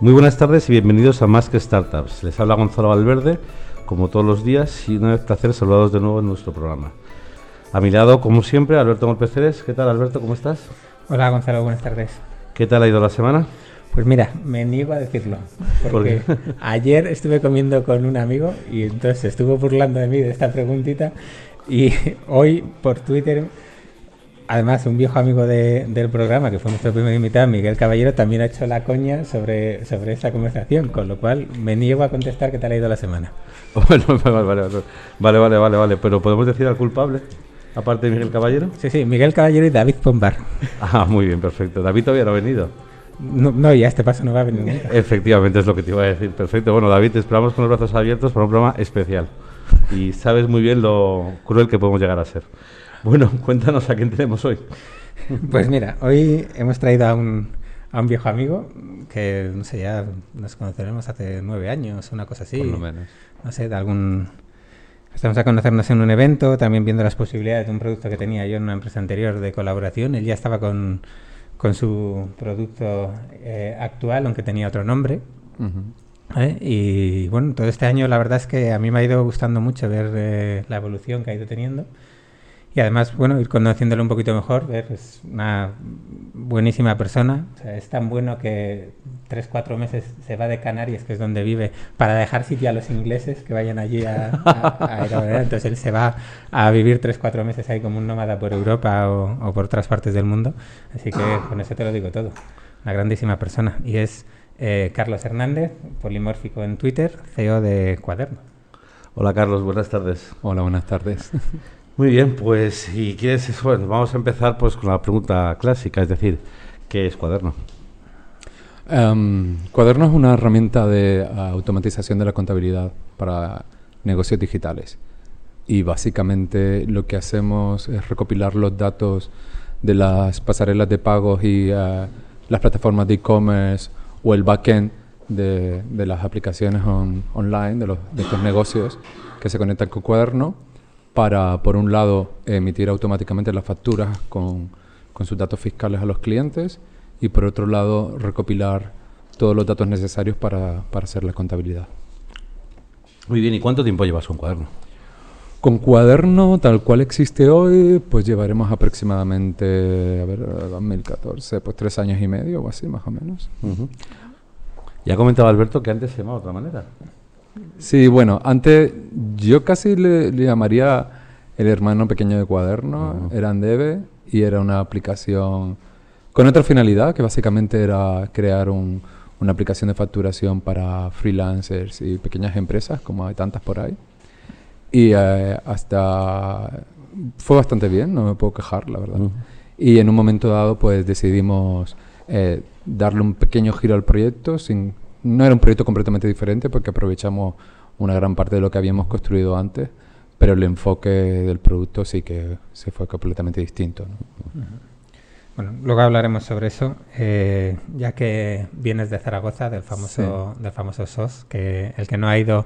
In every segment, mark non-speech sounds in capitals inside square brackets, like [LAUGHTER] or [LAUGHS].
Muy buenas tardes y bienvenidos a Más que Startups. Les habla Gonzalo Valverde, como todos los días, y vez placer saludados de nuevo en nuestro programa. A mi lado, como siempre, Alberto Molpeceres. ¿Qué tal, Alberto? ¿Cómo estás? Hola, Gonzalo. Buenas tardes. ¿Qué tal ha ido la semana? Pues mira, me niego a decirlo. Porque ayer estuve comiendo con un amigo y entonces estuvo burlando de mí de esta preguntita. Y hoy por Twitter, además, un viejo amigo del programa, que fue nuestro primer invitado, Miguel Caballero, también ha hecho la coña sobre, sobre esta conversación. Con lo cual, me niego a contestar qué tal ha ido la semana. [LAUGHS] Bueno, vale, vale, vale, vale, vale, vale. Pero podemos decir al culpable. Aparte de Miguel Caballero. Sí, sí, Miguel Caballero y David Pombar. [LAUGHS] Ah, muy bien, perfecto. David todavía no ha venido. No, no, ya este paso no va a venir nunca. [LAUGHS] Efectivamente, es lo que te iba a decir. Perfecto. Bueno, David, te esperamos con los brazos abiertos para un programa especial. Y sabes muy bien lo cruel que podemos llegar a ser. Bueno, [LAUGHS] cuéntanos a quién tenemos hoy. Pues mira, hoy hemos traído a un, a un viejo amigo que, no sé, ya nos conoceremos hace nueve años, una cosa así. Por lo menos. No sé, de algún... Estamos a conocernos en un evento, también viendo las posibilidades de un producto que tenía yo en una empresa anterior de colaboración. Él ya estaba con con su producto eh, actual, aunque tenía otro nombre. ¿Eh? Y bueno, todo este año la verdad es que a mí me ha ido gustando mucho ver eh, la evolución que ha ido teniendo. Y además, bueno, ir conociéndolo un poquito mejor, ver, es una buenísima persona. es tan bueno que tres, cuatro meses se va de Canarias, que es donde vive, para dejar sitio a los ingleses que vayan allí a, a, Entonces él se va a vivir tres, cuatro meses ahí como un nómada por Europa o, por otras partes del mundo. Así que con eso te lo digo todo. Una grandísima persona. Y es eh, Carlos Hernández, polimórfico en Twitter, CEO de Cuaderno. Hola Carlos, buenas tardes. Hola, buenas tardes. [LAUGHS] Muy bien, pues si quieres, bueno, vamos a empezar pues con la pregunta clásica, es decir, ¿qué es Cuaderno? Um, cuaderno es una herramienta de automatización de la contabilidad para negocios digitales. Y básicamente lo que hacemos es recopilar los datos de las pasarelas de pagos y uh, las plataformas de e-commerce o el backend de, de las aplicaciones online de, los, de estos negocios que se conectan con Cuaderno para, por un lado, emitir automáticamente las facturas con, sus datos fiscales a los clientes y, por otro lado, recopilar todos los datos necesarios para, hacer la contabilidad. Muy bien, ¿y cuánto tiempo llevas con Cuaderno? Con Cuaderno, tal cual existe hoy, pues llevaremos aproximadamente, a ver, 2014, pues tres años y medio o así, más o menos. Ya comentaba Alberto que antes se llamaba de otra manera. Sí, bueno, antes yo casi le, llamaría el hermano pequeño de cuaderno, era Andeve y era una aplicación con otra finalidad, que básicamente era crear una aplicación de facturación para freelancers y pequeñas empresas, como hay tantas por ahí. Y eh, hasta fue bastante bien, no me puedo quejar, la verdad. Y en un momento dado, pues decidimos eh, darle un pequeño giro al proyecto sin no era un proyecto completamente diferente porque aprovechamos una gran parte de lo que habíamos construido antes, pero el enfoque del producto sí que se fue completamente distinto. Bueno, luego hablaremos sobre eso, eh, ya que vienes de Zaragoza, del famoso, del famoso SOS, que el que no ha ido,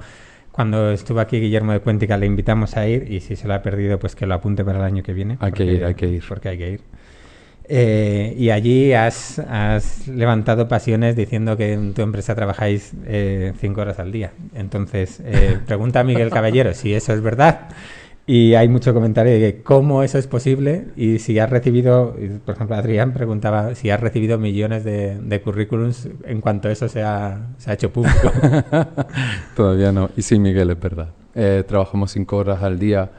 cuando estuvo aquí Guillermo de Cuéntica le invitamos a ir y si se lo ha perdido, pues que lo apunte para el año que viene. Hay que ir, hay que ir. Porque hay que ir. Eh, y allí has, levantado pasiones diciendo que en tu empresa trabajáis eh, cinco horas al día. Entonces, eh, [LAUGHS] pregunta a Miguel Caballero si eso es verdad. Y hay mucho comentario de cómo eso es posible y si has recibido, por ejemplo, Adrián preguntaba si has recibido millones de, currículums en cuanto eso se ha, se ha hecho público. [LAUGHS] Todavía no. Y sí, Miguel, es verdad. trabajamos cinco horas al día.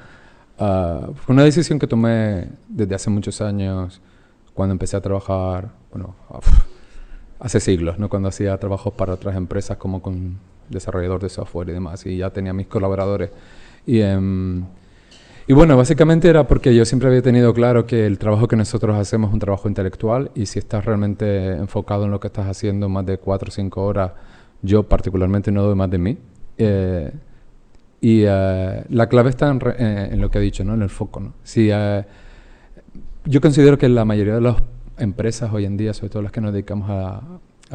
Uh, fue una decisión que tomé desde hace muchos años cuando empecé a trabajar, bueno, [LAUGHS] hace siglos, ¿no? Cuando hacía trabajos para otras empresas como con desarrollador de software y demás, y ya tenía mis colaboradores. Y, em, y bueno, básicamente era porque yo siempre había tenido claro que el trabajo que nosotros hacemos es un trabajo intelectual y si estás realmente enfocado en lo que estás haciendo más de cuatro o cinco horas, yo particularmente no doy más de mí. Eh, y eh, la clave está en, eh, en, lo que he dicho, ¿no? En el foco, ¿no? Si yo considero que la mayoría de las empresas hoy en día, sobre todo las que nos dedicamos a,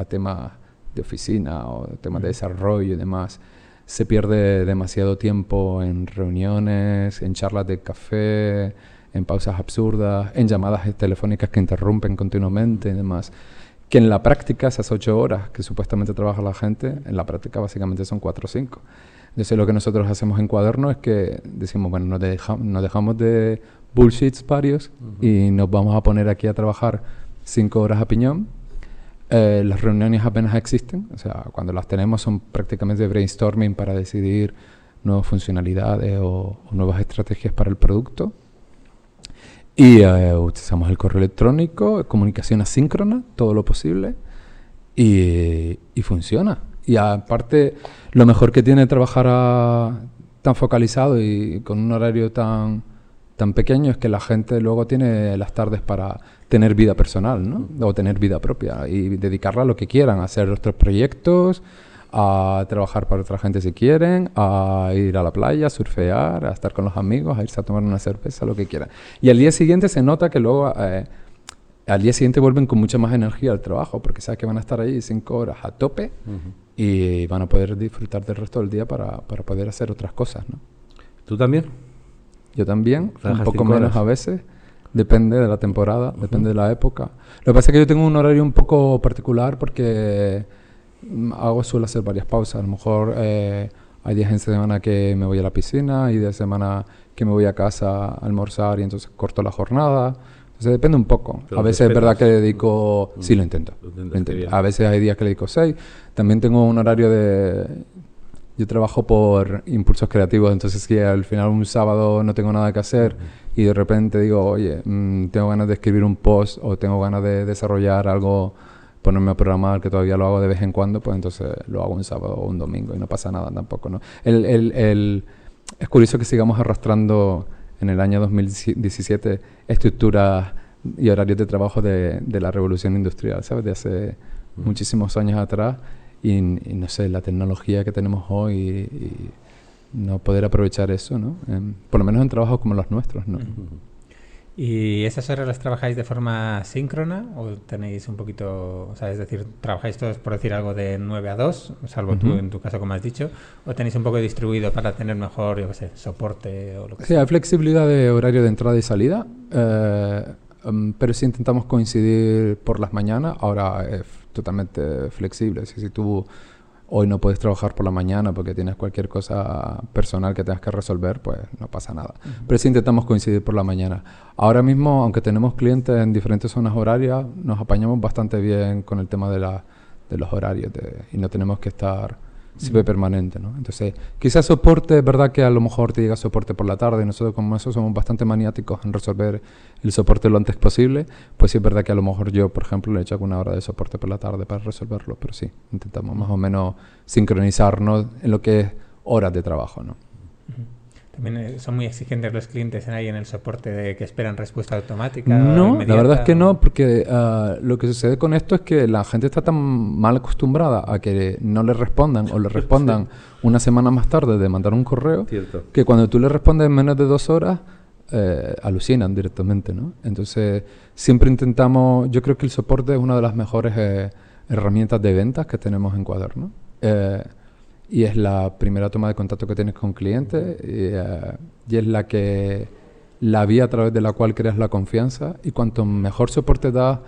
temas de oficina o temas de desarrollo y demás, se pierde demasiado tiempo en reuniones, en charlas de café, en pausas absurdas, en llamadas telefónicas que interrumpen continuamente y demás. que en la práctica esas ocho horas que supuestamente trabaja la gente, en la práctica básicamente son cuatro o cinco. Entonces lo que nosotros hacemos en cuaderno es que decimos, bueno, nos, nos dejamos de bullshits varios y nos vamos a poner aquí a trabajar cinco horas a piñón. Eh, las reuniones apenas existen, o sea, cuando las tenemos son prácticamente brainstorming para decidir nuevas funcionalidades o, nuevas estrategias para el producto. Y eh, utilizamos el correo electrónico, comunicación asíncrona, todo lo posible, y, funciona. Y aparte, lo mejor que tiene trabajar tan focalizado y con un horario tan, tan pequeño es que la gente luego tiene las tardes para tener vida personal, ¿no? O tener vida propia y dedicarla a lo que quieran, a hacer otros proyectos, a trabajar para otra gente si quieren, a ir a la playa, a surfear, a estar con los amigos, a irse a tomar una cerveza, lo que quieran. Y al día siguiente se nota que luego, eh, al día siguiente vuelven con mucha más energía al trabajo, porque saben que van a estar ahí cinco horas a tope y van a poder disfrutar del resto del día para, para poder hacer otras cosas, ¿no? ¿Tú también? Yo también, un poco menos a veces. Depende de la temporada, depende de la época. Lo que pasa es que yo tengo un horario un poco particular porque mm, hago, suelo hacer varias pausas. A lo mejor eh, hay días en semana que me voy a la piscina y de semana que me voy a casa a almorzar y entonces corto la jornada. Entonces depende un poco. a veces es verdad que dedico... Sí, lo intento. A veces hay días que le dedico seis. También tengo un horario de yo trabajo por impulsos creativos, entonces si al final un sábado no tengo nada que hacer y de repente digo, oye, mm, tengo ganas de escribir un post o tengo ganas de desarrollar algo, ponerme a programar, que todavía lo hago de vez en cuando, pues entonces lo hago un sábado o un domingo y no pasa nada tampoco, ¿no? El, el, el, es curioso que sigamos arrastrando en el año 2017 estructuras y horarios de trabajo de, de la revolución industrial, ¿sabes? De hace muchísimos años atrás y, no sé, la tecnología que tenemos hoy y, no poder aprovechar eso, ¿no? por lo menos en trabajos como los nuestros, ¿no? ¿Y esas horas las trabajáis de forma síncrona o tenéis un poquito, o sea, es decir, trabajáis todos por decir algo de 9 a 2, salvo tú en tu caso como has dicho, o tenéis un poco distribuido para tener mejor, yo qué sé, soporte o lo que sea? Sí, hay flexibilidad de horario de entrada y salida, eh, em, pero si intentamos coincidir por las mañanas, ahora totalmente flexible. Si, si tú hoy no puedes trabajar por la mañana porque tienes cualquier cosa personal que tengas que resolver, pues no pasa nada. Pero si intentamos coincidir por la mañana. Ahora mismo, aunque tenemos clientes en diferentes zonas horarias, nos apañamos bastante bien con el tema de, la, de los horarios y no tenemos que estar ve permanente, ¿no? Entonces, quizás soporte, es verdad que a lo mejor te llega soporte por la tarde, y nosotros como eso somos bastante maniáticos en resolver el soporte lo antes posible, pues sí es verdad que a lo mejor yo, por ejemplo, le he hecho alguna hora de soporte por la tarde para resolverlo, pero sí, intentamos más o menos sincronizarnos en lo que es horas de trabajo, ¿no? También eh, son muy exigentes los clientes en ahí en el soporte de que esperan respuesta automática. No, la verdad es que no, porque ah, lo que sucede con esto es que la gente está tan mal acostumbrada a que no le respondan o le [LAUGHS] respondan una semana más tarde de mandar un correo, que cuando tú le respondes en menos de dos horas, eh, alucinan directamente, ¿no? Entonces, siempre intentamos, yo creo que el soporte es una de las mejores eh, herramientas de ventas que tenemos en Cuaderno. Eh, y es la primera toma de contacto que tienes con clientes eh, y, es la que la vía a través de la cual creas la confianza y cuanto mejor soporte das,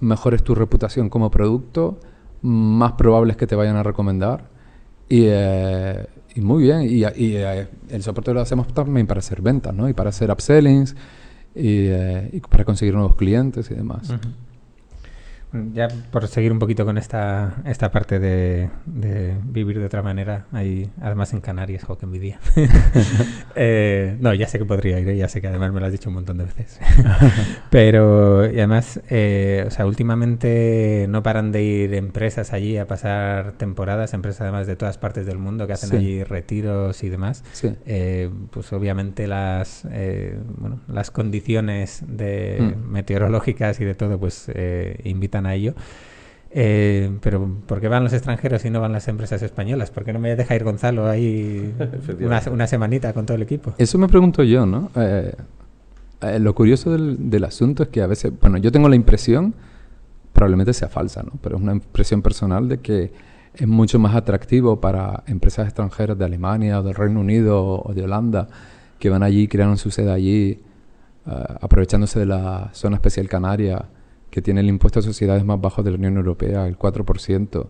mejor es tu reputación como producto, más probable es que te vayan a recomendar y, eh, muy bien y, eh, el soporte lo hacemos también para hacer ventas ¿no? y para hacer upsellings y, para conseguir nuevos clientes y demás. Ya por seguir un poquito con esta, esta parte de, vivir de otra manera, ahí, además en Canarias, jo, que envidia. [LAUGHS] eh, no, ya sé que podría ir, ¿eh? ya sé que además me lo has dicho un montón de veces. [LAUGHS] Pero, y además, eh, o sea, últimamente no paran de ir empresas allí a pasar temporadas, empresas además de todas partes del mundo que hacen allí retiros y demás. Eh, pues obviamente las, bueno, las condiciones de mm. meteorológicas y de todo, pues invitan a ello. Eh, pero ¿por qué van los extranjeros y no van las empresas españolas? ¿Por qué no me deja ir Gonzalo ahí [LAUGHS] una, semanita con todo el equipo? Eso me pregunto yo, ¿no? Eh, eh, lo curioso del, asunto es que a veces, bueno, yo tengo la impresión, probablemente sea falsa, ¿no? Pero es una impresión personal de que es mucho más atractivo para empresas extranjeras de Alemania o del Reino Unido o de Holanda que van allí, crean su sede allí, aprovechándose de la zona especial canaria que tiene el impuesto de sociedades más bajo de la Unión Europea, el 4%,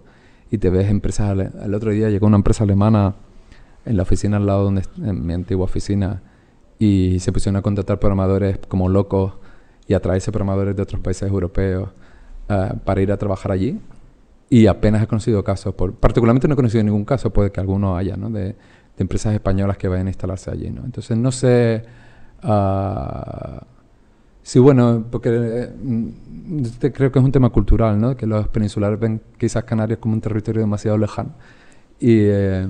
y te ves empresas... El otro día llegó una empresa alemana en la oficina al lado donde en mi antigua oficina y se pusieron a contratar programadores como locos y a traerse programadores de otros países europeos eh, para ir a trabajar allí y apenas he conocido casos, por, particularmente no he conocido ningún caso, puede que alguno haya, ¿no? De, de empresas españolas que vayan a instalarse allí, ¿no? Entonces no sé uh, sí, bueno, porque eh, creo que es un tema cultural, ¿no? Que los peninsulares ven quizás Canarias como un territorio demasiado lejano y eh,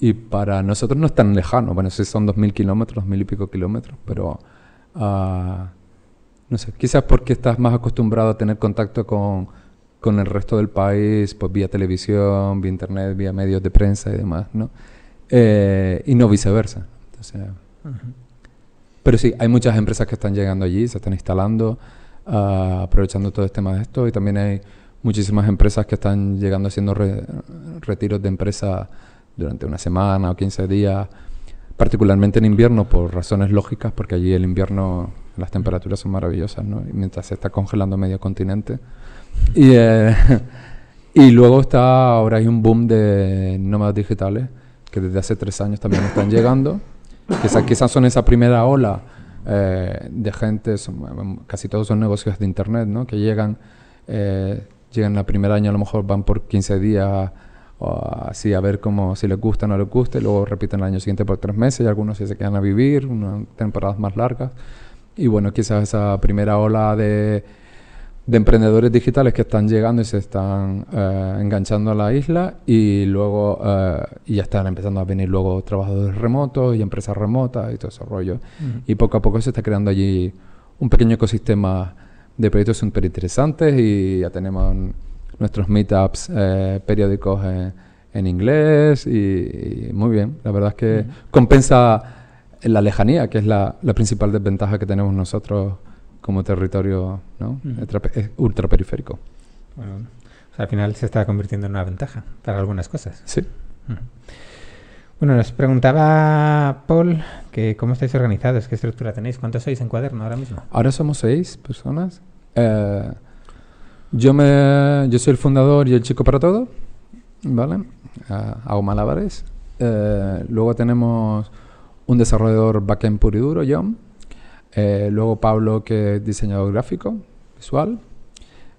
y para nosotros no es tan lejano, bueno, si son dos mil kilómetros, mil y pico kilómetros, pero uh, no sé, quizás porque estás más acostumbrado a tener contacto con con el resto del país, pues vía televisión, vía internet, vía medios de prensa y demás, ¿no? Eh, y no viceversa. Pero sí, hay muchas empresas que están llegando allí, se están instalando, uh, aprovechando todo este tema de esto, y también hay muchísimas empresas que están llegando haciendo retiros de empresa durante una semana o 15 días, particularmente en invierno, por razones lógicas, porque allí el invierno las temperaturas son maravillosas, ¿no? Y mientras se está congelando medio continente, y, eh, [LAUGHS] y luego está, ahora hay un boom de nómadas digitales que desde hace tres años también están llegando. Quizás, quizás son esa primera ola eh, de gente, casi todos son negocios de Internet, ¿no? Que llegan, eh, llegan el primer año, a lo mejor van por 15 días o así a ver cómo, si les gusta o no les gusta, y luego repiten el año siguiente por tres meses y algunos se quedan a vivir, unas temporadas más largas. Y bueno, quizás esa primera ola de de emprendedores digitales que están llegando y se están eh, enganchando a la isla y luego eh, y ya están empezando a venir luego trabajadores remotos y empresas remotas y todo ese rollo. Y poco a poco se está creando allí un pequeño ecosistema de proyectos súper interesantes y ya tenemos nuestros meetups eh, periódicos en, inglés y, muy bien. La verdad es que compensa la lejanía, que es la, la principal desventaja que tenemos nosotros como territorio ¿no? ultraperiférico. Bueno, al final se está convirtiendo en una ventaja para algunas cosas. Sí. Bueno, nos preguntaba Paul que cómo estáis organizados, qué estructura tenéis, cuántos sois en cuaderno ahora mismo. Ahora somos seis personas. Eh, yo me, yo soy el fundador y el chico para todo, ¿vale? Uh, hago malabares. Eh, luego tenemos un desarrollador backend puro y duro, John, eh, luego Pablo, que es diseñador gráfico, visual.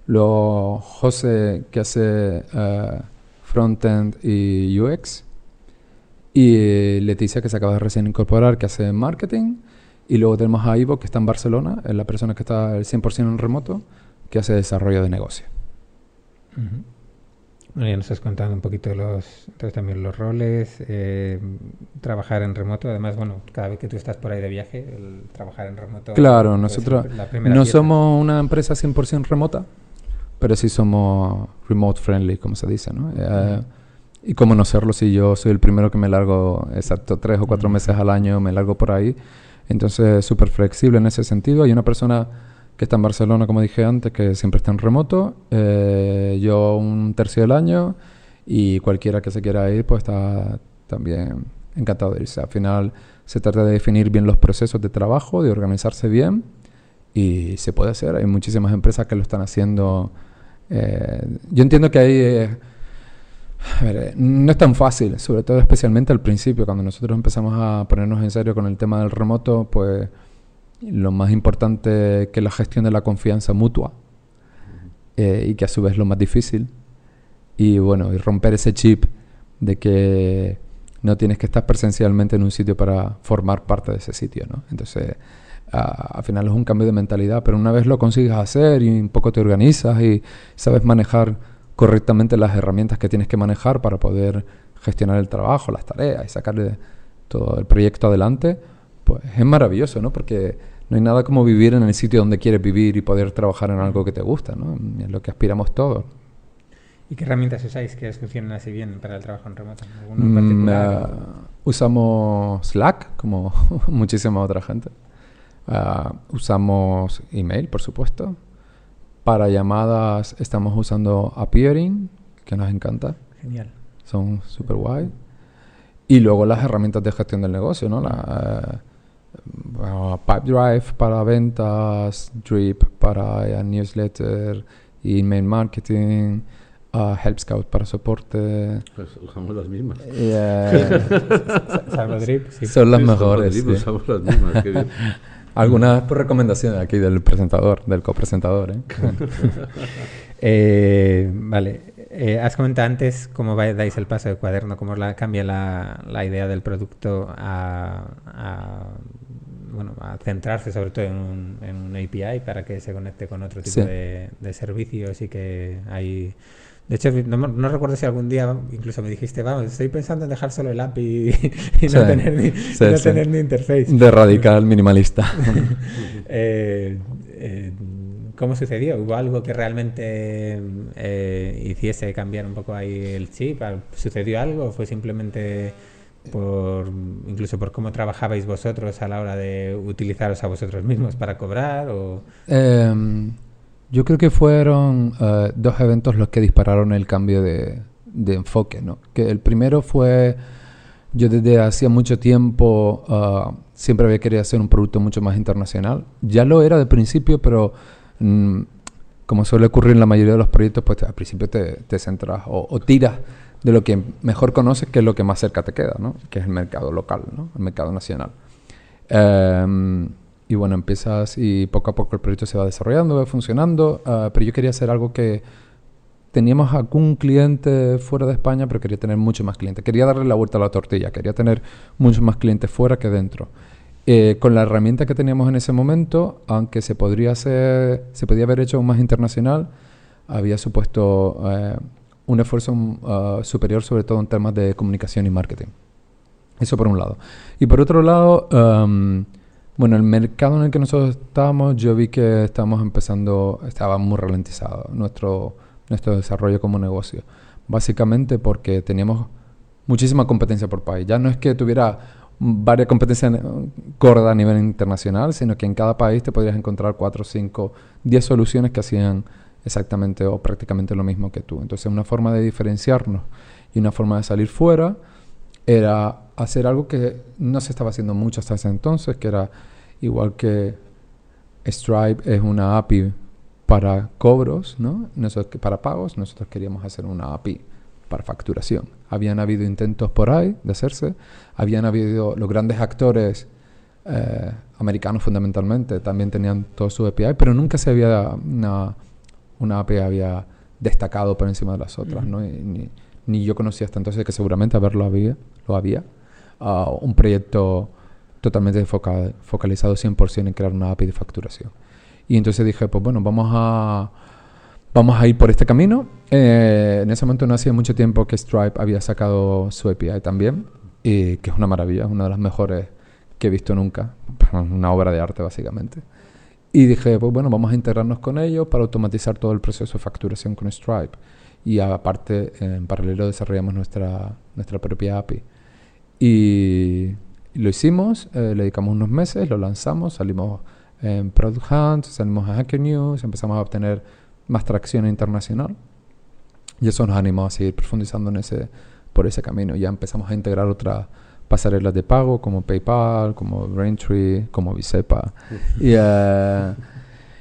Luego José, que hace uh, frontend y UX. Y Leticia, que se acaba de recién incorporar, que hace marketing. Y luego tenemos a Ivo, que está en Barcelona, es la persona que está el 100% en remoto, que hace desarrollo de negocio. Bueno, ya nos has contado un poquito los, entonces también los roles, eh, trabajar en remoto. Además, bueno, cada vez que tú estás por ahí de viaje, el trabajar en remoto. Claro, nosotros no somos una empresa 100% remota, pero sí somos remote friendly, como se dice, ¿no? Eh, y cómo no serlo si yo soy el primero que me largo, exacto, tres o cuatro meses al año, me largo por ahí. Entonces, súper flexible en ese sentido. Hay una persona que está en Barcelona, como dije antes, que siempre está en remoto. Eh, yo un tercio del año y cualquiera que se quiera ir, pues está también encantado de irse. Al final se trata de definir bien los procesos de trabajo, de organizarse bien y se puede hacer. Hay muchísimas empresas que lo están haciendo. Eh, yo entiendo que hay... Eh, no es tan fácil, sobre todo especialmente al principio, cuando nosotros empezamos a ponernos en serio con el tema del remoto, pues lo más importante que la gestión de la confianza mutua eh, y que a su vez lo más difícil. Y bueno, y romper ese chip de que no tienes que estar presencialmente en un sitio para formar parte de ese sitio, ¿no? Entonces, al final es un cambio de mentalidad, pero una vez lo consigues hacer y un poco te organizas y sabes manejar correctamente las herramientas que tienes que manejar para poder gestionar el trabajo, las tareas y sacarle todo el proyecto adelante, pues es maravilloso, ¿no? Porque no hay nada como vivir en el sitio donde quieres vivir y poder trabajar en algo que te gusta, ¿no? Es lo que aspiramos todos. ¿Y qué herramientas usáis que funcionan así bien para el trabajo en remoto? Mm, uh, usamos Slack, como [LAUGHS] muchísima otra gente. Uh, usamos email, por supuesto. Para llamadas estamos usando Appearing, que nos encanta. Genial. Son súper guay. Y luego las herramientas de gestión del negocio, ¿no? La, uh, Pipedrive para ventas, Drip para eh, newsletter, email marketing, uh, Help Scout para soporte. Pues usamos las mismas. [LAUGHS] Drip, sí. son las Sí, mejores. Drip, sí. Usamos las mismas. qué bien. [LAUGHS] Algunas por recomendación aquí del presentador, del copresentador. ¿eh? [LAUGHS] Eh, vale. Eh, has comentado antes cómo va- dais el paso de cuaderno, cómo la, cambia la, la idea del producto a, a, bueno, a centrarse sobre todo en un, en un API para que se conecte con otro tipo Sí. de, de servicios y que hay... De hecho, no, no recuerdo si algún día incluso me dijiste, vamos, estoy pensando en dejar solo el API y, [LAUGHS] y Sí, no, tener, ni, sí, no tener ni interface. De radical minimalista. [LAUGHS] Eh, eh, ¿Cómo sucedió? ¿Hubo algo que realmente eh, hiciese cambiar un poco ahí el chip? ¿Al- ¿Sucedió algo o fue simplemente por incluso por cómo trabajabais vosotros a la hora de utilizaros a vosotros mismos para cobrar? O... Em, yo creo que fueron eh, dos eventos los que dispararon el cambio de, enfoque, ¿no? Que el primero fue, yo desde hacía mucho tiempo ah, siempre había querido hacer un producto mucho más internacional. Ya lo era de principio, pero mm, como suele ocurrir en la mayoría de los proyectos, pues al principio te, te centras o tiras de lo que mejor conoces, que es lo que más cerca te queda, ¿no? Que es el mercado local, ¿no? El mercado nacional. Em, y bueno, empiezas y poco a poco el proyecto se va desarrollando, va funcionando, ah, pero yo quería hacer algo que teníamos algún cliente fuera de España, pero quería tener muchos más clientes. Quería darle la vuelta a la tortilla, quería tener muchos más clientes fuera que dentro. Eh, con la herramienta que teníamos en ese momento, aunque se podría hacer, se podía haber hecho aún más internacional, había supuesto eh, un esfuerzo ah, superior, sobre todo en temas de comunicación y marketing. Eso por un lado. Y por otro lado, em, bueno, el mercado en el que nosotros estábamos, yo vi que estábamos empezando, estaba muy ralentizado nuestro, nuestro desarrollo como negocio. Básicamente porque teníamos muchísima competencia por país. Ya no es que tuviera varias competencias gordas a nivel internacional, sino que en cada país te podrías encontrar 4, 5, 10 soluciones que hacían exactamente o prácticamente lo mismo que tú. Entonces, una forma de diferenciarnos y una forma de salir fuera era hacer algo que no se estaba haciendo mucho hasta ese entonces, que era igual que Stripe es una API para cobros, ¿no? Nosotros, para pagos, nosotros queríamos hacer una API para facturación. Habían habido intentos por ahí de hacerse, habían habido los grandes actores eh, americanos fundamentalmente, también tenían todo su API, pero nunca se había una, una API había destacado por encima de las otras, ¿no? Y ni, ni yo conocía hasta entonces que seguramente haberlo había, lo había. Ah, un proyecto totalmente foca- focalizado 100% en crear una API de facturación. Y entonces dije, pues bueno, vamos a, vamos a ir por este camino. Eh, en ese momento no hacía mucho tiempo que Stripe había sacado su API también, y que es una maravilla, es una de las mejores que he visto nunca, [LAUGHS] una obra de arte básicamente. Y dije, pues bueno, vamos a integrarnos con ellos para automatizar todo el proceso de facturación con Stripe. Y aparte, en paralelo desarrollamos nuestra, nuestra propia API. Y lo hicimos, eh, le dedicamos unos meses, lo lanzamos, salimos en Product Hunt, salimos a Hacker News, empezamos a obtener más tracción internacional. Y eso nos animó a seguir profundizando en ese, por ese camino. Ya empezamos a integrar otras pasarelas de pago como PayPal, como Braintree, como Bisepa. y, eh,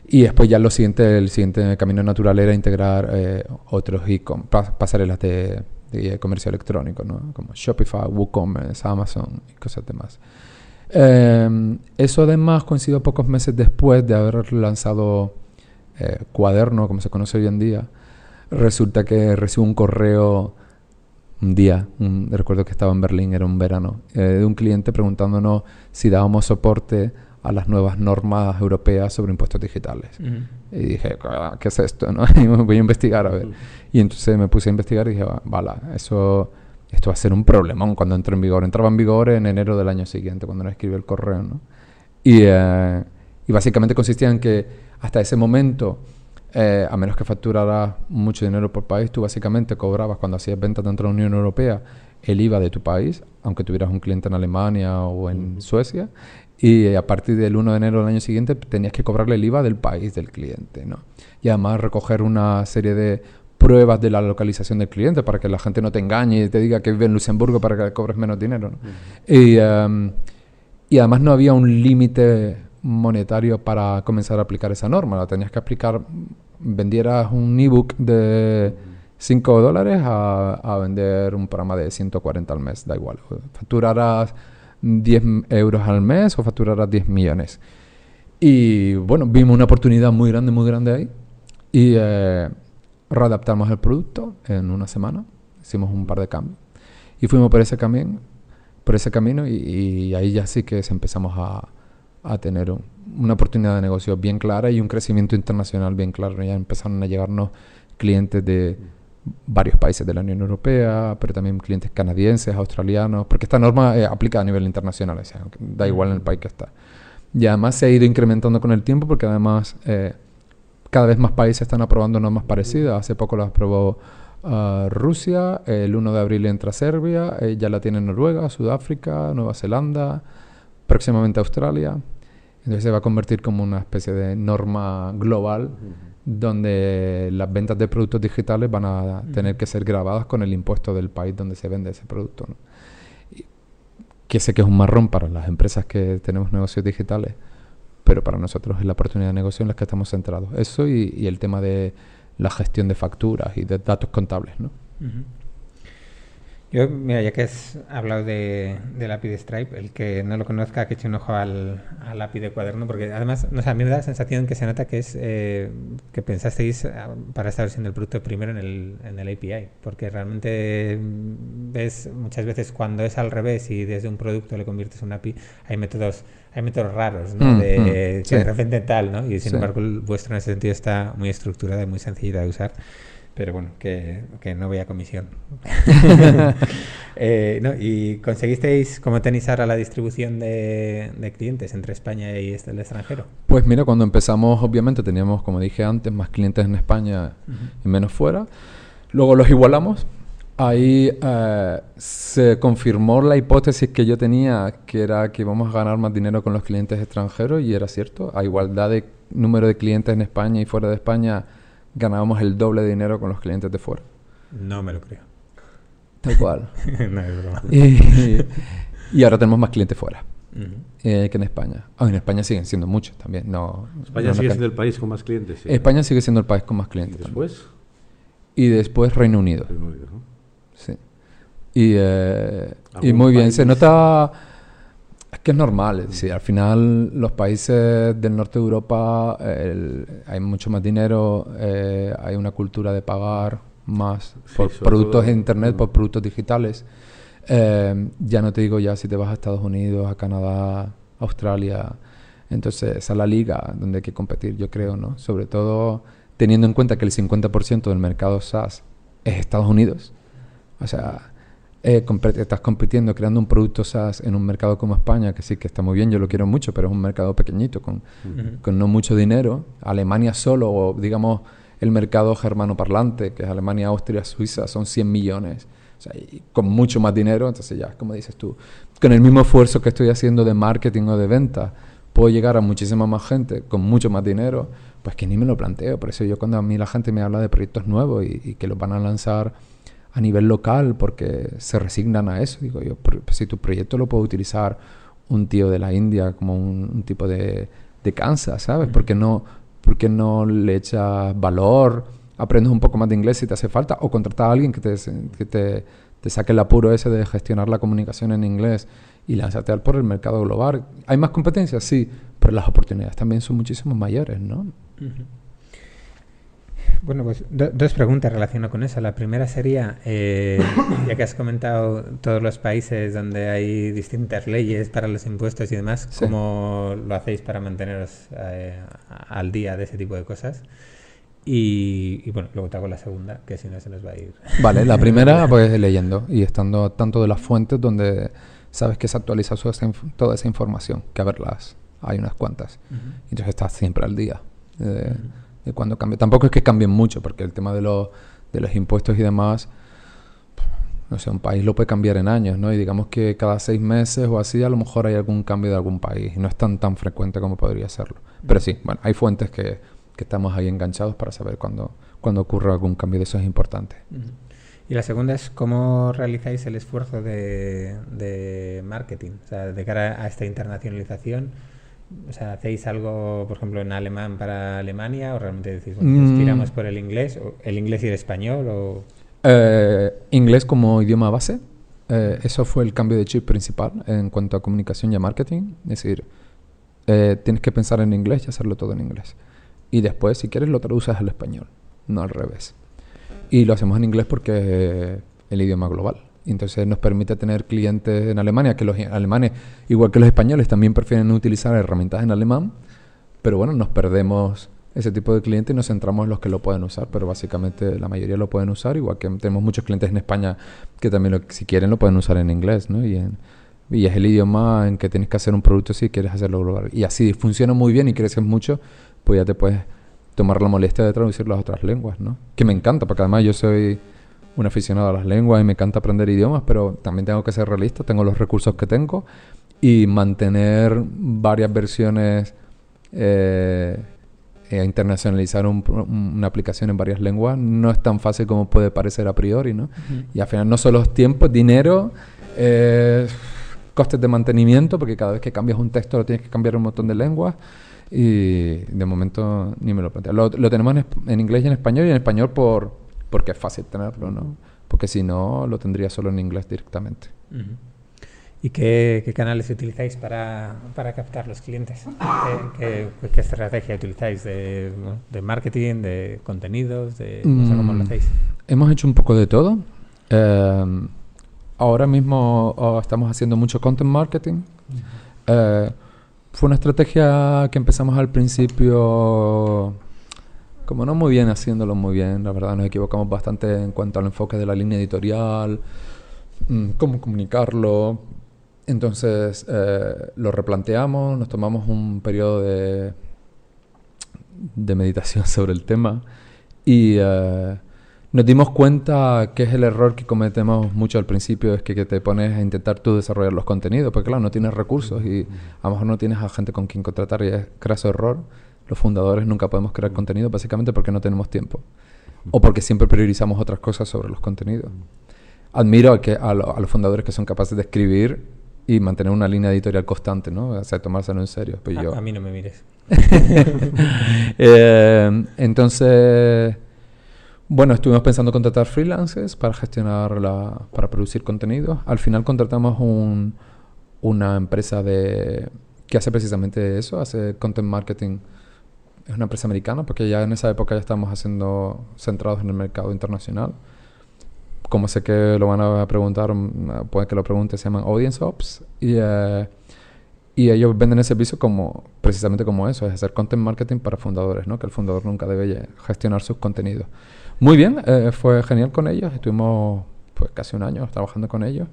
y después ya lo siguiente, el siguiente camino natural era integrar eh, otros e-com, pa- pasarelas de, de comercio electrónico, ¿no? como Shopify, WooCommerce, Amazon y cosas demás. Eh, eso además coincidió pocos meses después de haber lanzado eh, Cuaderno, como se conoce hoy en día. Resulta que recibo un correo un día, un- recuerdo que estaba en Berlín, era un verano, eh, de un cliente preguntándonos si dábamos soporte a las nuevas normas europeas sobre impuestos digitales. Y dije, "Ah, ¿qué es esto? ¿no? [LAUGHS] Y me voy a investigar a ver. Y entonces me puse a investigar y dije, "Va- vale, eso, esto va a ser un problemón cuando entre en vigor. Entraba en vigor en enero del año siguiente, cuando nos escribió el correo, ¿no? Y, eh, y básicamente consistía en que hasta ese momento, eh, a menos que facturaras mucho dinero por país, tú básicamente cobrabas cuando hacías ventas dentro de la Unión Europea el IVA de tu país, aunque tuvieras un cliente en Alemania o en Suecia, y eh, a partir del 1 de enero del año siguiente tenías que cobrarle el IVA del país del cliente, ¿no? Y además recoger una serie de pruebas de la localización del cliente para que la gente no te engañe y te diga que vive en Luxemburgo para que cobres menos dinero, ¿no? Y, em, y además no había un límite monetario para comenzar a aplicar esa norma. La tenías que aplicar, vendieras un ebook de 5 dólares a, vender un programa de 140 al mes, da igual. Facturarás 10 euros al mes o facturarás 10 millones. Y bueno, vimos una oportunidad muy grande, muy grande ahí. Y eh, readaptamos el producto en una semana. Hicimos un par de cambios. Y fuimos por ese camino, por ese camino y, ahí ya sí que empezamos a, a tener una oportunidad de negocio bien clara y un crecimiento internacional bien claro. Ya empezaron a llegarnos clientes de varios países de la Unión Europea, pero también clientes canadienses, australianos, porque esta norma eh, aplica a nivel internacional, o sea, da igual en el país que está. Y además se ha ido incrementando con el tiempo porque además eh, cada vez más países están aprobando normas parecidas. Hace poco las aprobó uh, Rusia, el 1 de abril entra Serbia, eh, ya la tiene Noruega, Sudáfrica, Nueva Zelanda, próximamente Australia. Entonces se va a convertir como una especie de norma global donde las ventas de productos digitales van a tener que ser grabadas con el impuesto del país donde se vende ese producto. que sé que es un marrón para las empresas que tenemos negocios digitales, pero para nosotros es la oportunidad de negocio en la que estamos centrados. Eso y, el tema de la gestión de facturas y de datos contables. ¿no? Yo, mira, ya que has hablado de, del API de Stripe, el que no lo conozca, que eche un ojo al, al API de cuaderno, porque además, no sé, a mí me da la sensación que se nota que es eh, que pensasteis ah, para estar siendo el producto primero en el, en el API, porque realmente ves muchas veces cuando es al revés y desde un producto le conviertes en un API, hay métodos hay métodos raros, ¿no? Mm, de, mm, repente tal, ¿no? Y sin embargo, el vuestro en ese sentido está muy estructurado y muy sencillo de usar pero bueno, que, que no voy a comisión. [LAUGHS] [LAUGHS] eh, no, ¿Y conseguisteis como tenéis ahora la distribución de, de, clientes entre España y este, el extranjero? Pues mira, cuando empezamos obviamente teníamos, como dije antes, más clientes en España y menos fuera. Luego los igualamos. Ahí eh, se confirmó la hipótesis que yo tenía, que era que íbamos a ganar más dinero con los clientes extranjeros y era cierto. A igualdad de número de clientes en España y fuera de España ganábamos el doble de dinero con los clientes de fuera. No me lo creo. Tal cual. [LAUGHS] no es broma. Y, ahora tenemos más clientes fuera eh, que en España. Ah, en España siguen siendo muchos también. No, España sigue siendo el país con más clientes. España sigue siendo el país con más clientes. ¿Y después? Y después Reino Unido. Reino Unido ¿no? Sí. Y, eh, y muy bien. Se nota es que es normal, es decir, al final los países del norte de Europa hay mucho más dinero, eh, hay una cultura de pagar más por productos de Internet, por productos digitales. Eh, ya no te digo ya si te vas a Estados Unidos, a Canadá, Australia. Entonces, esa es la liga donde hay que competir, yo creo, ¿no? Sobre todo teniendo en cuenta que el 50% del mercado SaaS es Estados Unidos. O sea, eh, estás compitiendo, creando un producto SaaS en un mercado como España, que sí que está muy bien, yo lo quiero mucho, pero es un mercado pequeñito, con, con no mucho dinero. Alemania solo, o digamos el mercado germano parlante, que es Alemania, Austria, Suiza, son 100 millones. O sea, y con mucho más dinero, entonces ya, como dices tú, con el mismo esfuerzo que estoy haciendo de marketing o de venta, puedo llegar a muchísima más gente con mucho más dinero, pues que ni me lo planteo. Por eso yo cuando a mí la gente me habla de proyectos nuevos y, y que los van a lanzar a nivel local porque se resignan a eso. Digo yo, si tu proyecto lo puede utilizar un tío de la India como un, tipo de, de Kansas, ¿sabes? ¿Por qué no, porque no le echas valor? Aprendes un poco más de inglés si te hace falta o contratar a alguien que te, que te, te saque el apuro ese de gestionar la comunicación en inglés y lánzate al por el mercado global. ¿Hay más competencia? Sí, pero las oportunidades también son muchísimo mayores, ¿no? Bueno, pues dos preguntas relacionadas con eso. La primera sería, eh, [COUGHS] ya que has comentado todos los países donde hay distintas leyes para los impuestos y demás, ¿cómo lo hacéis para manteneros eh, al día de ese tipo de cosas? Y, bueno, luego te hago la segunda, que si no se nos va a ir. Vale, la [LAUGHS] primera pues leyendo y estando tanto de las fuentes donde sabes que se actualiza toda esa información, que a verlas hay unas cuantas. Entonces estás siempre al día. Eh, cuando cambia. Tampoco es que cambien mucho, porque el tema de los, de los impuestos y demás, no sé, un país lo puede cambiar en años, ¿no? Y digamos que cada seis meses o así a lo mejor hay algún cambio de algún país. Y no es tan, tan frecuente como podría serlo. Pero sí, bueno, hay fuentes que, que estamos ahí enganchados para saber cuándo, cuando ocurre algún cambio de esos importantes. Y la segunda es cómo realizáis el esfuerzo de, de marketing, o sea, de cara a esta internacionalización. O sea, ¿hacéis algo, por ejemplo, en alemán para Alemania o realmente decís, bueno, nos Mm. tiramos por el inglés, o el inglés y el español? O... Eh, inglés como idioma base. Eh, eso fue el cambio de chip principal en cuanto a comunicación y a marketing. Es decir, eh, tienes que pensar en inglés y hacerlo todo en inglés. Y después, si quieres, lo traduces al español, no al revés. Y lo hacemos en inglés porque es el idioma global. Y Entonces nos permite tener clientes en Alemania, que los alemanes, igual que los españoles, también prefieren utilizar herramientas en alemán. Pero bueno, nos perdemos ese tipo de clientes y nos centramos en los que lo pueden usar. Pero básicamente la mayoría lo pueden usar, igual que tenemos muchos clientes en España que también, lo- si quieren, lo pueden usar en inglés, ¿no? Y, es el idioma en que tienes que hacer un producto si quieres hacerlo global. Y así funciona muy bien y creces mucho, pues ya te puedes tomar la molestia de traducirlo a otras lenguas, ¿no? Que me encanta, porque además yo soy un aficionado a las lenguas y me encanta aprender idiomas, pero también tengo que ser realista, tengo los recursos que tengo y mantener varias versiones eh, e internacionalizar un una aplicación en varias lenguas no es tan fácil como puede parecer a priori, ¿no? Y al final no solo es tiempo, dinero, eh, costes de mantenimiento, porque cada vez que cambias un texto lo tienes que cambiar un montón de lenguas. Y de momento ni me lo planteo. Lo, lo tenemos en, en inglés y en español, y en español por, porque es fácil tenerlo, ¿no? Porque si no, lo tendría solo en inglés directamente. ¿Y qué, qué canales utilizáis para, para captar los clientes? ¿Qué, qué- qué estrategia utilizáis de, marketing, de contenidos? De, no sé cómo lo Mm, hacéis. Hemos hecho un poco de todo. Eh, ahora mismo oh, estamos haciendo mucho content marketing. Eh, fue una estrategia que empezamos al principio, como no muy bien, haciéndolo muy bien. La verdad, nos equivocamos bastante en cuanto al enfoque de la línea editorial, mm, cómo comunicarlo. Entonces eh, lo replanteamos, nos tomamos un periodo de, de meditación [LAUGHS] sobre el tema y eh, nos dimos cuenta que es el error que cometemos mucho al principio, es que, que te pones a intentar tú desarrollar los contenidos, porque claro, no tienes recursos y a lo mejor no tienes a gente con quien contratar y es craso error. Los fundadores nunca podemos crear contenido básicamente porque no tenemos tiempo o porque siempre priorizamos otras cosas sobre los contenidos. Admiro a, que, a, lo- a los fundadores que son capaces de escribir y mantener una línea editorial constante, ¿no? O sea, tomárselo en serio. Pues A- yo, a, mí no me mires. [LAUGHS] Eh, entonces, bueno, estuvimos pensando contratar freelancers para gestionar la, para producir contenido. Al final contratamos un, una empresa de que hace precisamente eso, hace content marketing. Es una empresa americana porque ya en esa época ya estamos haciendo centrados en el mercado internacional. Como sé que lo van a preguntar, mm, puede que lo pregunte, se llaman Audience Ops. Y, eh, y ellos venden el servicio como precisamente como eso, es hacer content marketing para fundadores, ¿no? Que el fundador nunca debe gestionar sus contenidos. Muy bien, eh, fue genial con ellos, estuvimos pues casi un año trabajando con ellos.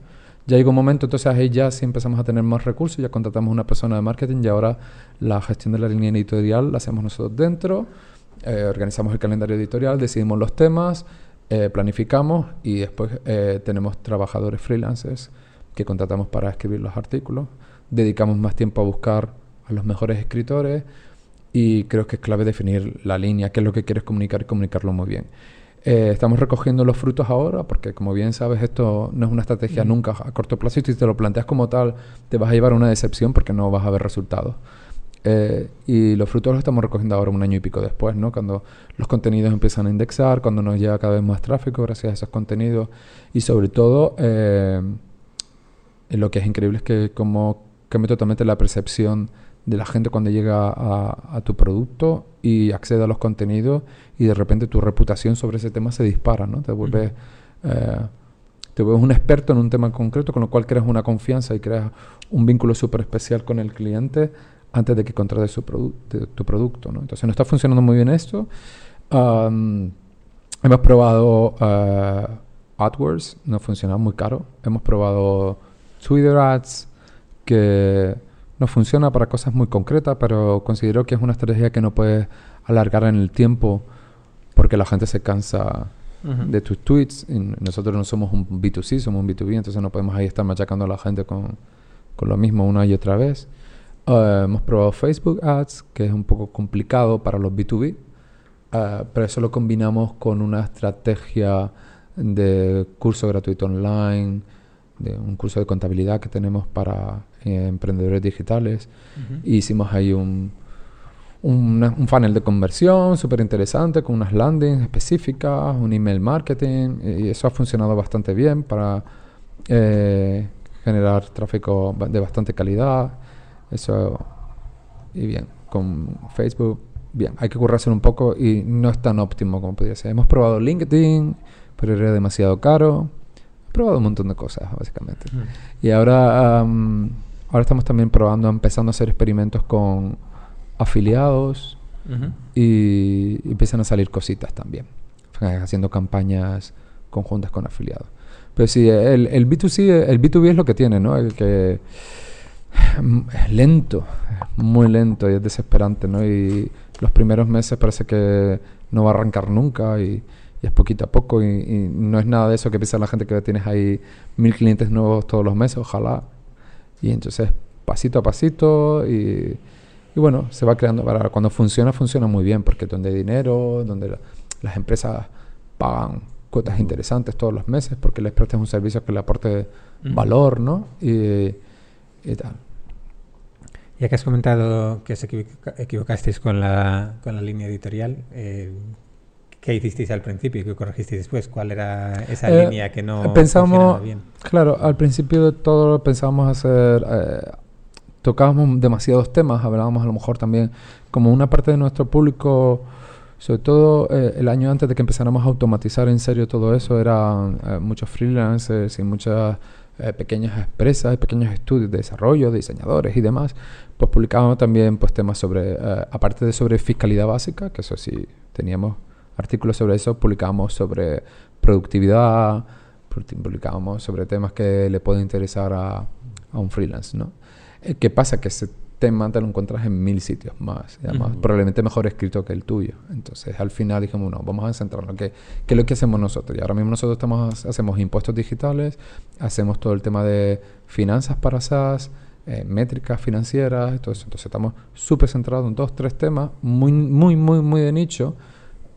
Ya llegó un momento, entonces ahí ya sí empezamos a tener más recursos, ya contratamos una persona de marketing y ahora la gestión de la línea editorial la hacemos nosotros dentro, eh, organizamos el calendario editorial, decidimos los temas, eh, planificamos y después eh, tenemos trabajadores freelancers que contratamos para escribir los artículos. Dedicamos más tiempo a buscar a los mejores escritores y creo que es clave definir la línea, qué es lo que quieres comunicar y comunicarlo muy bien. Eh, estamos recogiendo los frutos ahora porque, como bien sabes, esto no es una estrategia nunca a corto plazo y si te lo planteas como tal, te vas a llevar a una decepción porque no vas a ver resultados. Eh, y los frutos los estamos recogiendo ahora un año y pico después, ¿no? Cuando los contenidos empiezan a indexar, cuando nos llega cada vez más tráfico gracias a esos contenidos y sobre todo eh, lo que es increíble es que como cambia totalmente la percepción de la gente cuando llega a, a tu producto y accede a los contenidos y de repente tu reputación sobre ese tema se dispara, ¿no? Te vuelves, eh, te vuelves un experto en un tema concreto, con lo cual creas una confianza y creas un vínculo súper especial con el cliente antes de que contrate su produ- de- tu producto, ¿no? Entonces, no está funcionando muy bien esto. Hemos probado eh, AdWords, no funciona muy caro. Hemos probado Twitter Ads, que no funciona para cosas muy concretas, pero considero que es una estrategia que no puedes alargar en el tiempo porque la gente se cansa de tus tweets. Y nosotros no somos un B2C, somos un B2B, entonces no podemos ahí estar machacando a la gente con, con lo mismo una y otra vez. Eh, hemos probado Facebook Ads, que es un poco complicado para los B2B, eh, pero eso lo combinamos con una estrategia de curso gratuito online, de un curso de contabilidad que tenemos para eh, emprendedores digitales. hicimos ahí un, un funnel de conversión súper interesante con unas landings específicas, un email marketing, y eso ha funcionado bastante bien para eh, generar tráfico de bastante calidad. Eso, y bien, con Facebook, bien, hay que currarse un poco y no es tan óptimo como podría ser. Hemos probado LinkedIn, pero era demasiado caro. He probado un montón de cosas, básicamente. Y ahora, ahora estamos también probando, empezando a hacer experimentos con afiliados y, empiezan a salir cositas también, haciendo campañas conjuntas con afiliados. Pero sí, el, el B2C, el B2B es lo que tiene, ¿no? El que es lento, muy lento y es desesperante, ¿no? Y los primeros meses parece que no va a arrancar nunca y, es poquito a poco y, no es nada de eso que piensa la gente que tienes ahí mil clientes nuevos todos los meses, ojalá. Y entonces pasito a pasito y, y bueno, se va creando. Para cuando funciona, funciona muy bien porque donde hay dinero, donde las empresas pagan cuotas interesantes todos los meses porque les prestes un servicio que le aporte valor, ¿no? Y, y tal. Ya que has comentado que os equivocasteis con la, con la línea editorial, eh, ¿qué hicisteis al principio y qué corregisteis después? ¿Cuál era esa eh, línea que no pensamos, bien? Claro, al principio de todo pensábamos hacer... Eh, tocábamos demasiados temas, hablábamos a lo mejor también como una parte de nuestro público sobre todo eh, el año antes de que empezáramos a automatizar en serio todo eso, eran muchos freelancers y muchas eh, pequeñas empresas, pequeños estudios de desarrollo, diseñadores y demás, pues publicábamos también pues temas sobre, eh, aparte de sobre fiscalidad básica, que eso sí, teníamos artículos sobre eso, publicábamos sobre productividad, publicábamos sobre temas que le pueden interesar a, a un freelance, ¿no? Eh, ¿Qué pasa? Que ese tema te lo encuentras en mil sitios más, además, probablemente mejor escrito que el tuyo. Entonces, al final dijimos, no, vamos a centrarnos, ¿qué, qué es lo que hacemos nosotros? Y ahora mismo nosotros estamos, hacemos impuestos digitales, hacemos todo el tema de finanzas para SaaS, eh, métricas financieras, todo eso. Entonces, estamos súper centrados en dos, tres temas, muy, muy, muy, muy de nicho,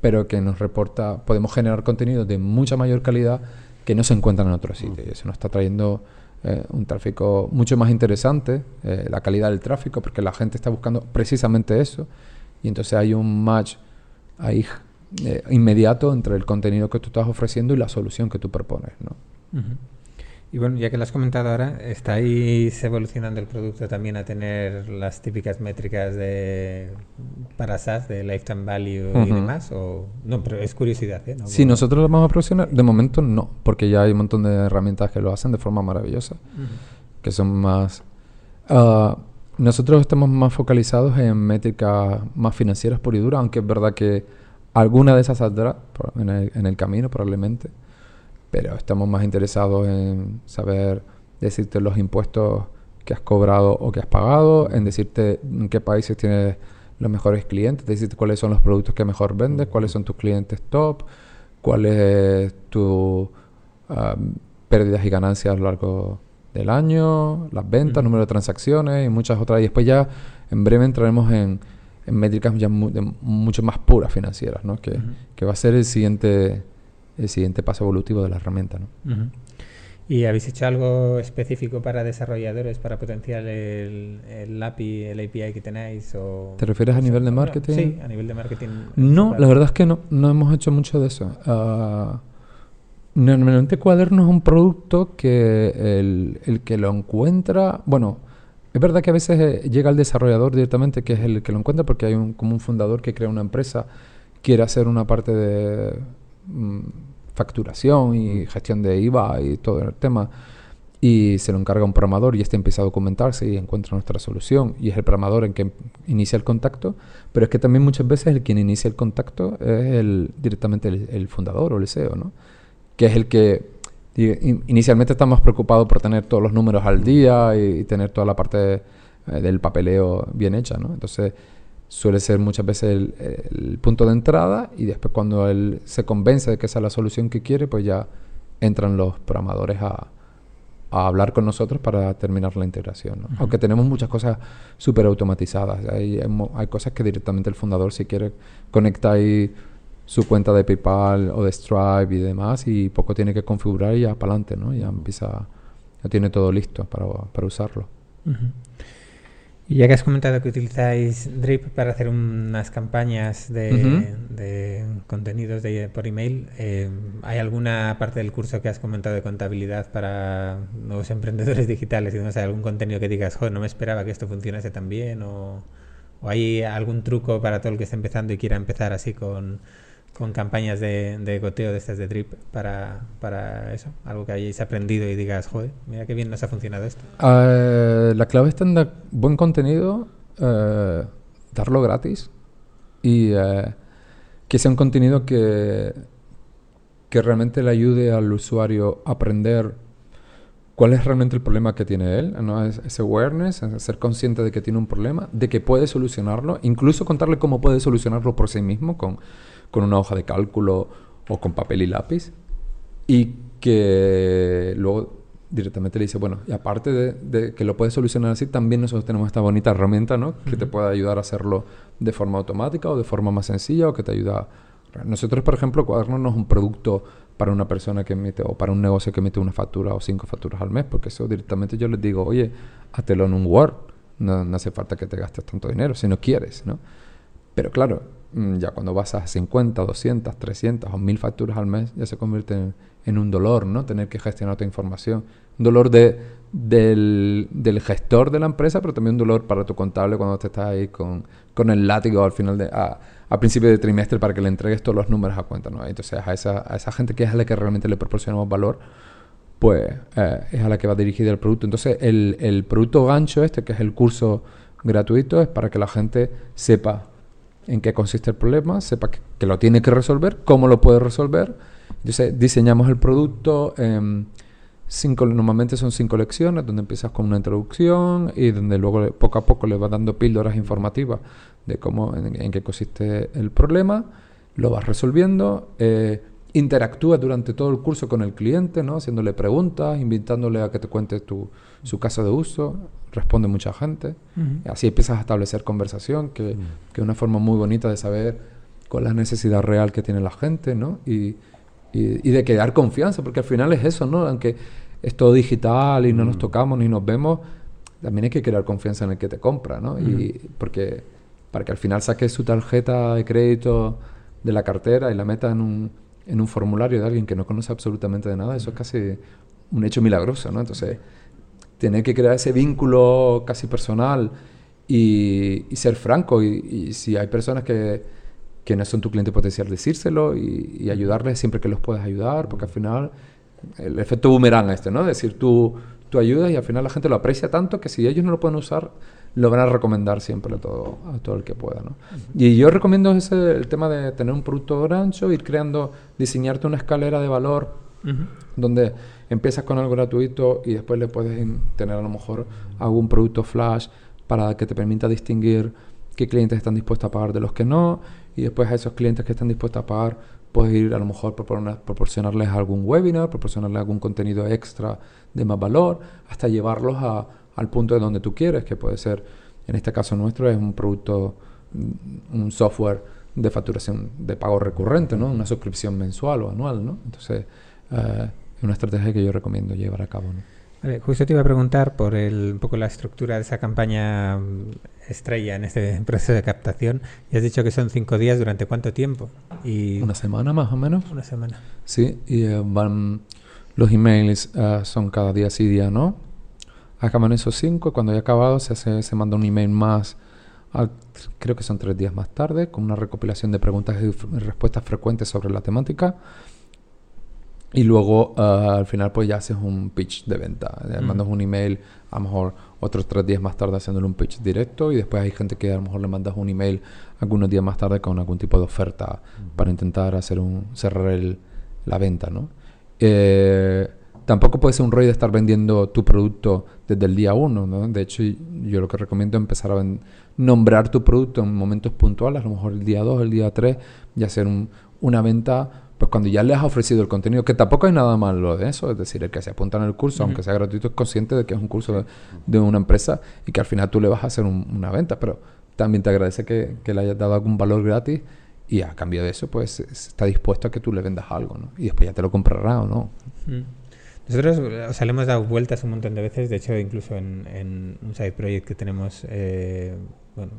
pero que nos reporta, podemos generar contenido de mucha mayor calidad que no se encuentran en otros sitios. Y eso nos está trayendo eh, un tráfico mucho más interesante, eh, la calidad del tráfico, porque la gente está buscando precisamente eso. Y entonces hay un match ahí eh, inmediato entre el contenido que tú estás ofreciendo y la solución que tú propones. ¿no? Y bueno, ya que lo has comentado ahora, ¿estáis evolucionando el producto también a tener las típicas métricas de para SaaS, de lifetime value y demás? O, no, pero es curiosidad, ¿eh? si nosotros lo vamos a profesional, de momento no, porque ya hay un montón de herramientas que lo hacen de forma maravillosa, que son más... Ah, nosotros estamos más focalizados en métricas más financieras por y dura, aunque es verdad que alguna de esas saldrá en en el camino probablemente pero estamos más interesados en saber decirte los impuestos que has cobrado o que has pagado, en decirte en qué países tienes los mejores clientes, decirte cuáles son los productos que mejor vendes, cuáles son tus clientes top, cuáles es tu pérdidas y ganancias a lo largo del año, las ventas, número de transacciones y muchas otras. Y después ya en breve entraremos en, métricas ya mucho más puras financieras, ¿no? que, que va a ser el siguiente el siguiente paso evolutivo de la herramienta. ¿no? ¿Y habéis hecho algo específico para desarrolladores para potenciar el, el API, el API que tenéis? O, ¿Te refieres a nivel de marketing? Sí, a nivel de marketing. No, la verdad es que no, no hemos hecho mucho de eso. Uh, normalmente Cuaderno es un producto que el, el, que lo encuentra, bueno, es verdad que a veces eh, llega el desarrollador directamente, que es el que lo encuentra, porque hay un, como un fundador que crea una empresa, quiere hacer una parte de facturación y gestión de IVA y todo el tema y se lo encarga un programador y este empieza a documentarse y encuentra nuestra solución y es el programador en que inicia el contacto, pero es que también muchas veces el quien inicia el contacto es el, directamente el, fundador o el SEO, ¿no? que es el que inicialmente está más preocupado por tener todos los números al día y, tener toda la parte eh, del papeleo bien hecha, ¿no? Entonces suele ser muchas veces el, punto de entrada y después cuando él se convence de que esa es la solución que quiere, pues ya entran los programadores a, a hablar con nosotros para terminar la integración. Aunque tenemos muchas cosas súper automatizadas. Hay, hay, cosas que directamente el fundador, si quiere, conecta ahí su cuenta de PayPal o de Stripe y demás y poco tiene que configurar y ya para adelante, ¿no? Ya empieza, ya tiene todo listo para, para usarlo. Y ya que has comentado que utilizáis Drip para hacer unas campañas de, contenidos de, por email, eh, ¿hay alguna parte del curso que has comentado de contabilidad para nuevos [LAUGHS] emprendedores digitales y algún contenido que digas, joder, no me esperaba que esto funcionase tan bien? ¿O, o hay algún truco para todo el que esté empezando y quiera empezar así con, con campañas de, de, goteo de estas de drip para, para eso? Algo que hayáis aprendido y digas, joder, mira qué bien nos ha funcionado esto. Uh, la clave está en dar buen contenido, uh, darlo gratis y uh, que sea un contenido que, que realmente le ayude al usuario a aprender cuál es realmente el problema que tiene él, ¿no? Es, ese awareness, es ser consciente de que tiene un problema, de que puede solucionarlo, incluso contarle cómo puede solucionarlo por sí mismo con con una hoja de cálculo o con papel y lápiz y que luego directamente le dice, bueno, y aparte de, que lo puedes solucionar así, también nosotros tenemos esta bonita herramienta, ¿no? Que te puede ayudar a hacerlo de forma automática o de forma más sencilla o que te ayuda... Nosotros, por ejemplo, Cuaderno no es un producto para una persona que emite o para un negocio que emite una factura o cinco facturas al mes, porque eso directamente yo les digo, oye, hátelo en un Word, no, no hace falta que te gastes tanto dinero si no quieres, ¿no? Pero claro, ya cuando vas a 50, 200, 300 o 1000 facturas al mes, ya se convierte en, un dolor, ¿no? Tener que gestionar tu información. Un dolor de, del, gestor de la empresa, pero también un dolor para tu contable cuando te estás ahí con, el látigo al final de... A, principio de trimestre para que le entregues todos los números a cuenta, ¿no? Entonces a esa, a esa gente que es a la que realmente le proporcionamos valor, pues eh, es a la que va dirigido el producto. Entonces el producto gancho este, que es el curso gratuito, es para que la gente sepa en qué consiste el problema, sepa que, lo tiene que resolver, cómo lo puede resolver. Entonces, diseñamos el producto. cinco, normalmente son cinco lecciones, donde empiezas con una introducción y donde luego poco a poco le vas dando píldoras informativas de cómo, en, qué consiste el problema, lo vas resolviendo. Eh, interactúa durante todo el curso con el cliente, ¿no? haciéndole preguntas, invitándole a que te cuente su caso de uso, responde mucha gente. Así empiezas a establecer conversación, que, es una forma muy bonita de saber cuál es la necesidad real que tiene la gente, ¿no? Y, y, de crear confianza, porque al final es eso, ¿no? Aunque es todo digital y no nos tocamos ni nos vemos, también hay que crear confianza en el que te compra, ¿no? Y porque para que al final saques su tarjeta de crédito de la cartera y la meta en un en un formulario de alguien que no conoce absolutamente de nada, eso es casi un hecho milagroso, ¿no? Entonces, tener que crear ese vínculo casi personal y, ser franco, y, si hay personas que, que, no son tu cliente potencial, decírselo y, ayudarles siempre que los puedas ayudar, porque al final el efecto boomerang este, ¿no? decir, tú, tú ayudas y al final la gente lo aprecia tanto que si ellos no lo pueden usar, lo van a recomendar siempre a todo, a todo el que pueda. ¿no? Y yo recomiendo ese, el tema de tener un producto grancho, ir creando, diseñarte una escalera de valor donde empiezas con algo gratuito y después le puedes tener a lo mejor algún producto flash para que te permita distinguir qué clientes están dispuestos a pagar de los que no y después a esos clientes que están dispuestos a pagar puedes ir a lo mejor proporcionarles algún webinar, proporcionarles algún contenido extra de más valor, hasta llevarlos a al punto de donde tú quieres, que puede ser, en este caso nuestro, es un producto, mm, un software de facturación de pago recurrente, ¿no? Una suscripción mensual o anual, ¿no? Entonces, eh, una estrategia que yo recomiendo llevar a cabo, Vale, justo te iba a preguntar por el, un poco la estructura de esa campaña mm, estrella en este [LAUGHS] proceso de captación. Y has dicho que son cinco días, ¿durante cuánto tiempo? Y una semana más o menos. Una semana. Sí, y eh, van los emails eh, son cada día sí, día no acaban esos cinco cuando haya acabado se, hace, se manda un email más, creo que son tres días más tarde, con una recopilación de preguntas y respuestas frecuentes sobre la temática. Y luego ah, al final pues ya haces un pitch de venta. Mandas un email, a lo mejor otros tres días más tarde haciéndole un pitch directo y después hay gente que a lo mejor le mandas un email algunos días más tarde con algún tipo de oferta para intentar hacer un cerrar el, la venta, ¿no? Eh, tampoco puede ser un rollo de estar vendiendo tu producto desde el día uno, ¿no? De hecho, yo lo que recomiendo es empezar a nombrar tu producto en momentos puntuales, a lo mejor el día 2, el día 3, y hacer una venta, pues cuando ya le has ofrecido el contenido, que tampoco hay nada malo de eso, es decir, el que se apunta en el curso, aunque sea gratuito, es consciente de que es un curso de, una empresa y que al final tú le vas a hacer una venta, pero también te agradece que, que le hayas dado algún valor gratis y a cambio de eso, pues está dispuesto a que tú le vendas algo, ¿no? Y después ya te lo comprará o no. Mm. Nosotros o sea, le hemos dado vueltas un montón de veces, de hecho incluso en, en un side project que tenemos eh, bueno,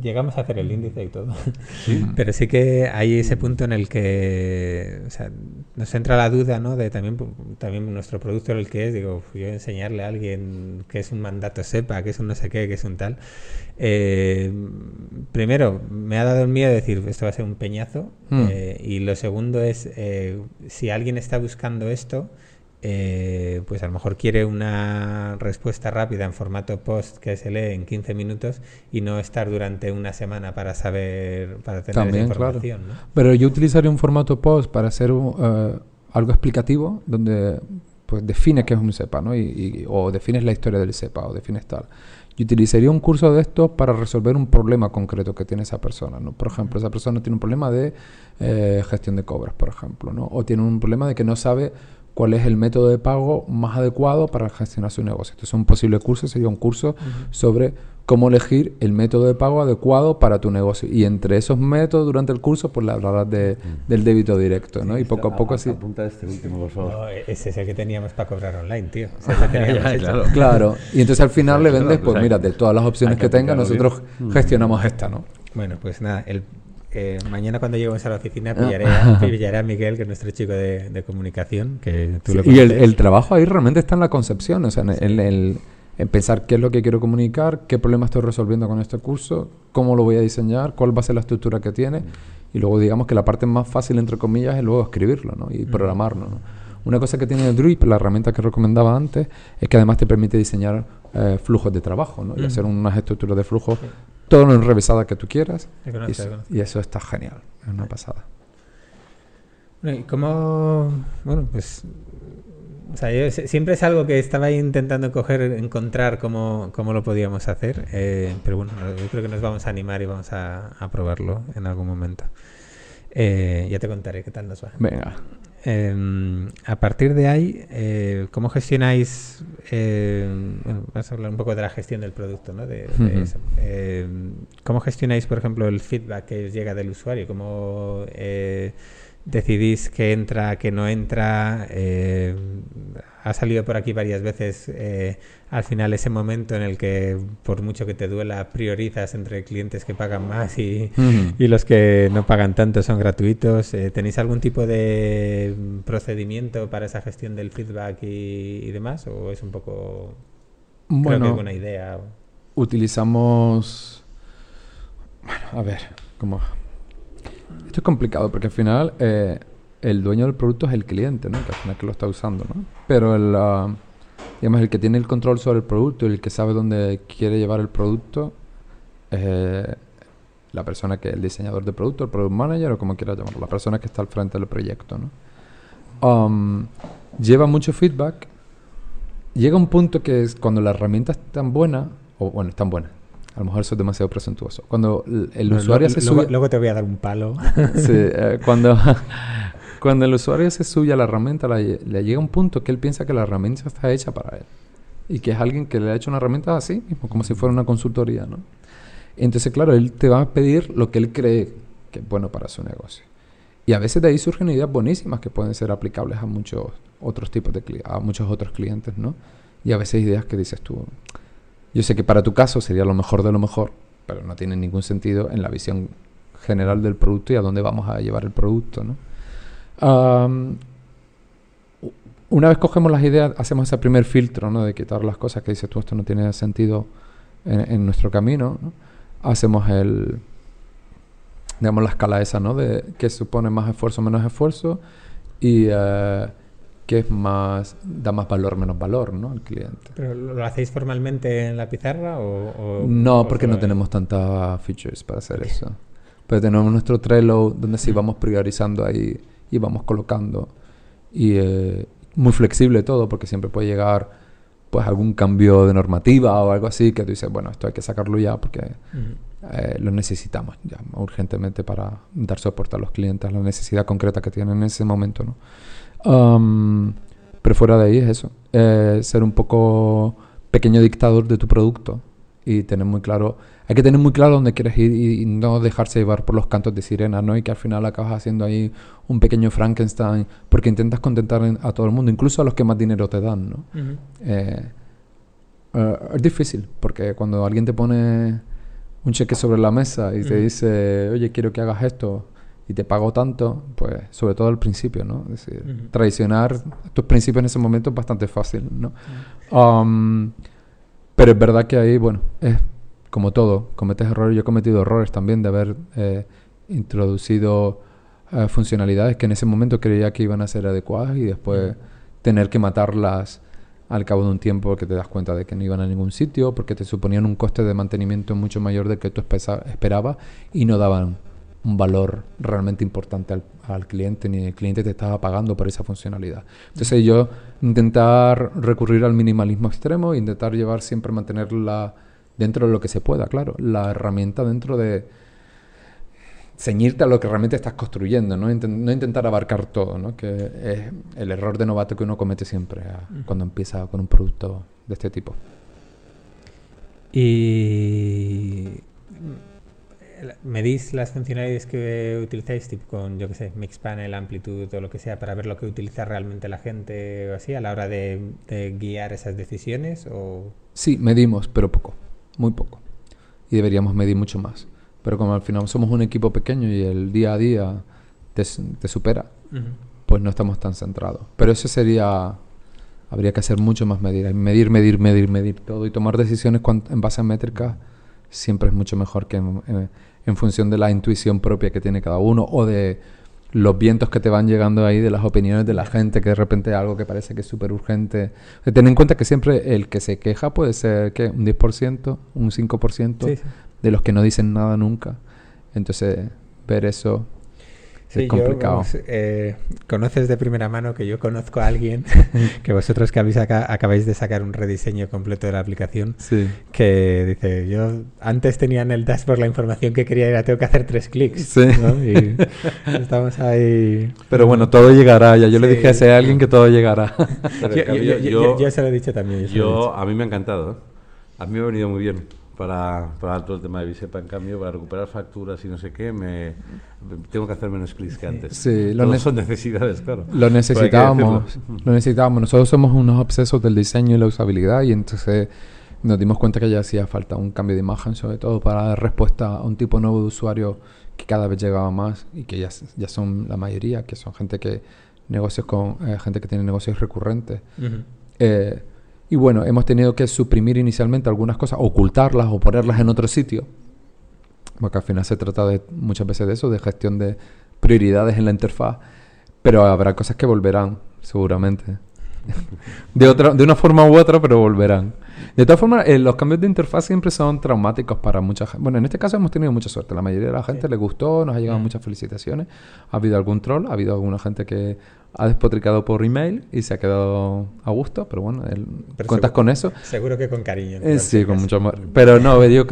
llegamos a hacer el índice y todo, [LAUGHS] pero sí que hay ese punto en el que o sea, nos entra la duda ¿no? de también, también nuestro producto el que es, digo, yo enseñarle a alguien que es un mandato SEPA, que es un no sé qué, que es un tal. Eh, primero, me ha dado el miedo de decir, esto va a ser un peñazo, mm. eh, y lo segundo es, eh, si alguien está buscando esto, eh, pues a lo mejor quiere una respuesta rápida en formato post que se lee en 15 minutos y no estar durante una semana para saber, para tener esa información. Pero yo utilizaría un formato post para hacer uh, algo explicativo donde pues define qué es un SEPA, ¿no? Y, o defines la historia del SEPA o defines tal. Yo utilizaría un curso de estos para resolver un problema concreto que tiene esa persona. ¿no? Por ejemplo, esa persona tiene un problema de eh, gestión de cobras, por ejemplo, ¿no? o tiene un problema de que no sabe cuál es el método de pago más adecuado para gestionar su negocio. Entonces, un posible curso sería un curso sobre cómo elegir el método de pago adecuado para tu negocio. Y entre esos métodos, durante el curso, pues le hablarás de, del débito directo, ¿no? y poco a poco así... Apunta este último, por favor. No, ese es el que teníamos para cobrar online, tío. [LAUGHS] claro. claro. Y entonces al final le vendes, pues mira, de todas las opciones que, tenga, nosotros gestionamos esta, ¿no? Bueno, pues nada, el eh, mañana cuando lleguemos a la oficina ah. pillaré a, [LAUGHS] pillaré a Miguel, que es nuestro chico de, comunicación, que tú Y el, trabajo ahí realmente está en la concepción, o sea, en, el, en pensar qué es lo que quiero comunicar, qué problema estoy resolviendo con este curso, cómo lo voy a diseñar, cuál va a ser la estructura que tiene, y luego digamos que la parte más fácil, entre comillas, es luego escribirlo ¿no? y programarlo. Una cosa que tiene Drip, la herramienta que recomendaba antes, es que además te permite diseñar eh, flujos de trabajo ¿no? y hacer unas estructuras de flujo todo lo enrevesada que tú quieras. y, eso está genial, es una pasada. Bueno, ¿y cómo...? Bueno, pues... O sea, siempre es algo que estaba intentando coger, encontrar cómo, cómo lo podíamos hacer, eh, pero bueno, yo creo que nos vamos a animar y vamos a, a probarlo en algún momento. Eh, ya te contaré qué tal nos va. Venga. Em, a partir de ahí, eh, ¿cómo gestionáis? Eh, bueno, vamos a hablar un poco de la gestión del producto, ¿no? De, em, ¿Cómo gestionáis, por ejemplo, el feedback que os llega del usuario? ¿Cómo eh, decidís qué entra, qué no entra? ha salido por aquí varias veces eh, al final ese momento en el que por mucho que te duela priorizas entre clientes que pagan más y, los que no pagan tanto son gratuitos. Eh, ¿Tenéis algún tipo de procedimiento para esa gestión del feedback y, demás? ¿O es un poco... Bueno, buena idea? Utilizamos... Bueno, a ver, como... Esto es complicado porque al final... Eh, el dueño del producto es el cliente, ¿no? Que al final que lo está usando, ¿no? Pero el, uh, digamos, el que tiene el control sobre el producto y el que sabe dónde quiere llevar el producto es eh, la persona que es el diseñador de producto, el product manager o como quiera llamarlo, la persona que está al frente del proyecto, ¿no? Um, lleva mucho feedback. Llega un punto que es cuando la herramienta es tan buena, o bueno, es tan buena, a lo mejor eso es demasiado presuntuoso. Cuando el, usuario se sube... Luego te voy a dar un palo. [LAUGHS] sí, eh, [LAUGHS] cuando, Cuando el usuario se sube a la herramienta, le, llega un punto que él piensa que la herramienta está hecha para él. Y que es alguien que le ha hecho una herramienta así como si fuera una consultoría, ¿no? Entonces, claro, él te va a pedir lo que él cree que es bueno para su negocio. Y a veces de ahí surgen ideas buenísimas que pueden ser aplicables a muchos otros tipos de a muchos otros clientes, ¿no? Y a veces ideas que dices tú, yo sé que para tu caso sería lo mejor de lo mejor, pero no tiene ningún sentido en la visión general del producto y a dónde vamos a llevar el producto, ¿no? una vez cogemos las ideas, hacemos ese primer filtro, ¿no? De quitar las cosas que dices tú, esto no tiene sentido en, nuestro camino, Hacemos el, digamos, la escala esa, ¿no? De que supone más esfuerzo, menos esfuerzo y uh, que es más, da más valor, menos valor, ¿no? Al cliente. ¿Pero lo hacéis formalmente en la pizarra o...? no, porque no tenemos tantas features para hacer eso. Pero tenemos nuestro Trello donde sí vamos priorizando ahí y vamos colocando. Y eh, muy flexible todo, porque siempre puede llegar pues algún cambio de normativa o algo así que tú dices, bueno, esto hay que sacarlo ya porque eh, lo necesitamos ya urgentemente para dar soporte a los clientes, la necesidad concreta que tienen en ese momento, ¿no? Pero fuera de ahí es eso, eh, ser un poco pequeño dictador de tu producto y tener muy claro, hay que tener muy claro dónde quieres ir y, y no dejarse llevar por los cantos de sirena, ¿no? Y que al final acabas haciendo ahí un pequeño Frankenstein porque intentas contentar en- a todo el mundo, incluso a los que más dinero te dan, ¿no? Eh, eh, es difícil, porque cuando alguien te pone un cheque sobre la mesa y te dice, oye, quiero que hagas esto y te pago tanto, pues sobre todo al principio, ¿no? Es decir, traicionar tus principios en ese momento es bastante fácil, ¿no? Um, pero es verdad que ahí, bueno, es como todo, cometes errores. Yo he cometido errores también de haber eh, introducido eh, funcionalidades que en ese momento creía que iban a ser adecuadas y después tener que matarlas al cabo de un tiempo porque te das cuenta de que no iban a ningún sitio, porque te suponían un coste de mantenimiento mucho mayor del que tú esperabas y no daban un valor realmente importante al, al cliente, ni el cliente te estaba pagando por esa funcionalidad. Entonces yo intentar recurrir al minimalismo extremo, intentar llevar siempre mantenerla dentro de lo que se pueda, claro, la herramienta dentro de ceñirte a lo que realmente estás construyendo, no, no intentar abarcar todo, ¿no? que es el error de novato que uno comete siempre a- cuando empieza con un producto de este tipo. Y medís las funcionalidades que utilizáis, tipo con, yo que sé, Mixpanel, Amplitude o lo que sea, para ver lo que utiliza realmente la gente o así a la hora de, de guiar esas decisiones o Sí, medimos, pero poco, muy poco. Y deberíamos medir mucho más. Pero como al final somos un equipo pequeño y el día a día te, te supera, pues no estamos tan centrados. Pero eso sería, habría que hacer mucho más medir. Medir, medir, medir, medir todo y tomar decisiones en base a métricas siempre es mucho mejor que en, en- en función de la intuición propia que tiene cada uno o de los vientos que te van llegando ahí de las opiniones de la gente, que de repente algo que parece que es súper urgente. Ten en cuenta que siempre el que se queja puede ser ¿qué? un 10%, un 5% Sí, sí. de los que no dicen nada nunca. Entonces, ver eso Sí, es yo, complicado. vamos, eh, conoces de primera mano que yo conozco a alguien [LAUGHS] que vosotros que habéis aca- acabáis de sacar un rediseño completo de la aplicación Sí. que dice yo antes tenía en el dashboard la información que quería y ahora tengo que hacer tres clics Sí. ¿no? y [LAUGHS] estamos ahí Pero bueno, todo llegará. Ya yo le dije a ese alguien que todo llegará. [LAUGHS] Yo, yo- yo- yo- yo se lo he dicho también yo Yo, a mí me ha encantado. A mí me ha venido muy bien para, para todo el tema de Bisepa. En cambio, para recuperar facturas y no sé qué, me, tengo que hacer menos clics que antes. Sí, lo son necesidades, claro. Lo necesitábamos, lo necesitábamos. Nosotros somos unos obsesos del diseño y la usabilidad y entonces nos dimos cuenta que ya hacía falta un cambio de imagen, sobre todo para dar respuesta a un tipo nuevo de usuario que cada vez llegaba más y que ya, ya son la mayoría, que son gente que negocios con eh, gente que tiene negocios recurrentes. Ujú. Eh, y bueno, hemos tenido que suprimir inicialmente algunas cosas, ocultarlas o ponerlas en otro sitio. Porque al final se trata de muchas veces de eso, de gestión de prioridades en la interfaz. Pero habrá cosas que volverán, seguramente. [LAUGHS] de, otra, de una forma u otra, pero volverán. De todas formas, eh, los cambios de interfaz siempre son traumáticos para mucha gente. Bueno, en este caso hemos tenido mucha suerte. La mayoría de la gente le gustó, nos ha llegado Mm. muchas felicitaciones. Ha habido algún troll, ha habido alguna gente que ha despotricado por email y se ha quedado a gusto, pero bueno, Pero cuentas seguro- con eso. seguro que con cariño Eh, sí, con mucho amor. Pero no, yo,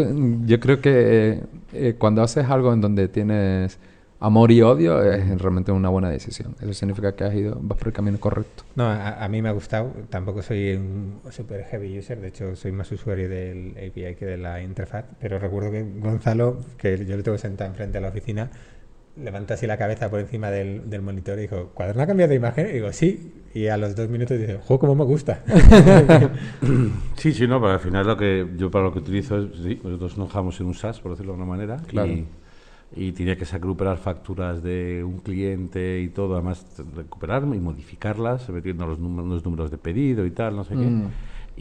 yo creo que eh, cuando haces algo en donde tienes amor y odio es realmente una buena decisión. Eso significa que has ido, vas por el camino correcto. No, a, a mí me ha gustado. Tampoco soy un super heavy user. De hecho, soy más usuario del API que de la interfaz. Pero recuerdo que Gonzalo, que yo le tengo sentado enfrente a la oficina, levanta así la cabeza por encima del, del monitor y dijo, ¿Cuaderno ha cambiado de imagen? Y digo, sí. Y a los dos minutos dice, ¡jo, cómo me gusta! [LAUGHS] Sí, sí, no, pero al final lo que yo para lo que utilizo es, sí, nosotros nos trabajamos en un SaaS, por decirlo de alguna manera, Claro. y, y tenía que recuperar facturas de un cliente y todo, además recuperar y modificarlas, metiendo los, números, los números de pedido y tal, no sé Mm. qué,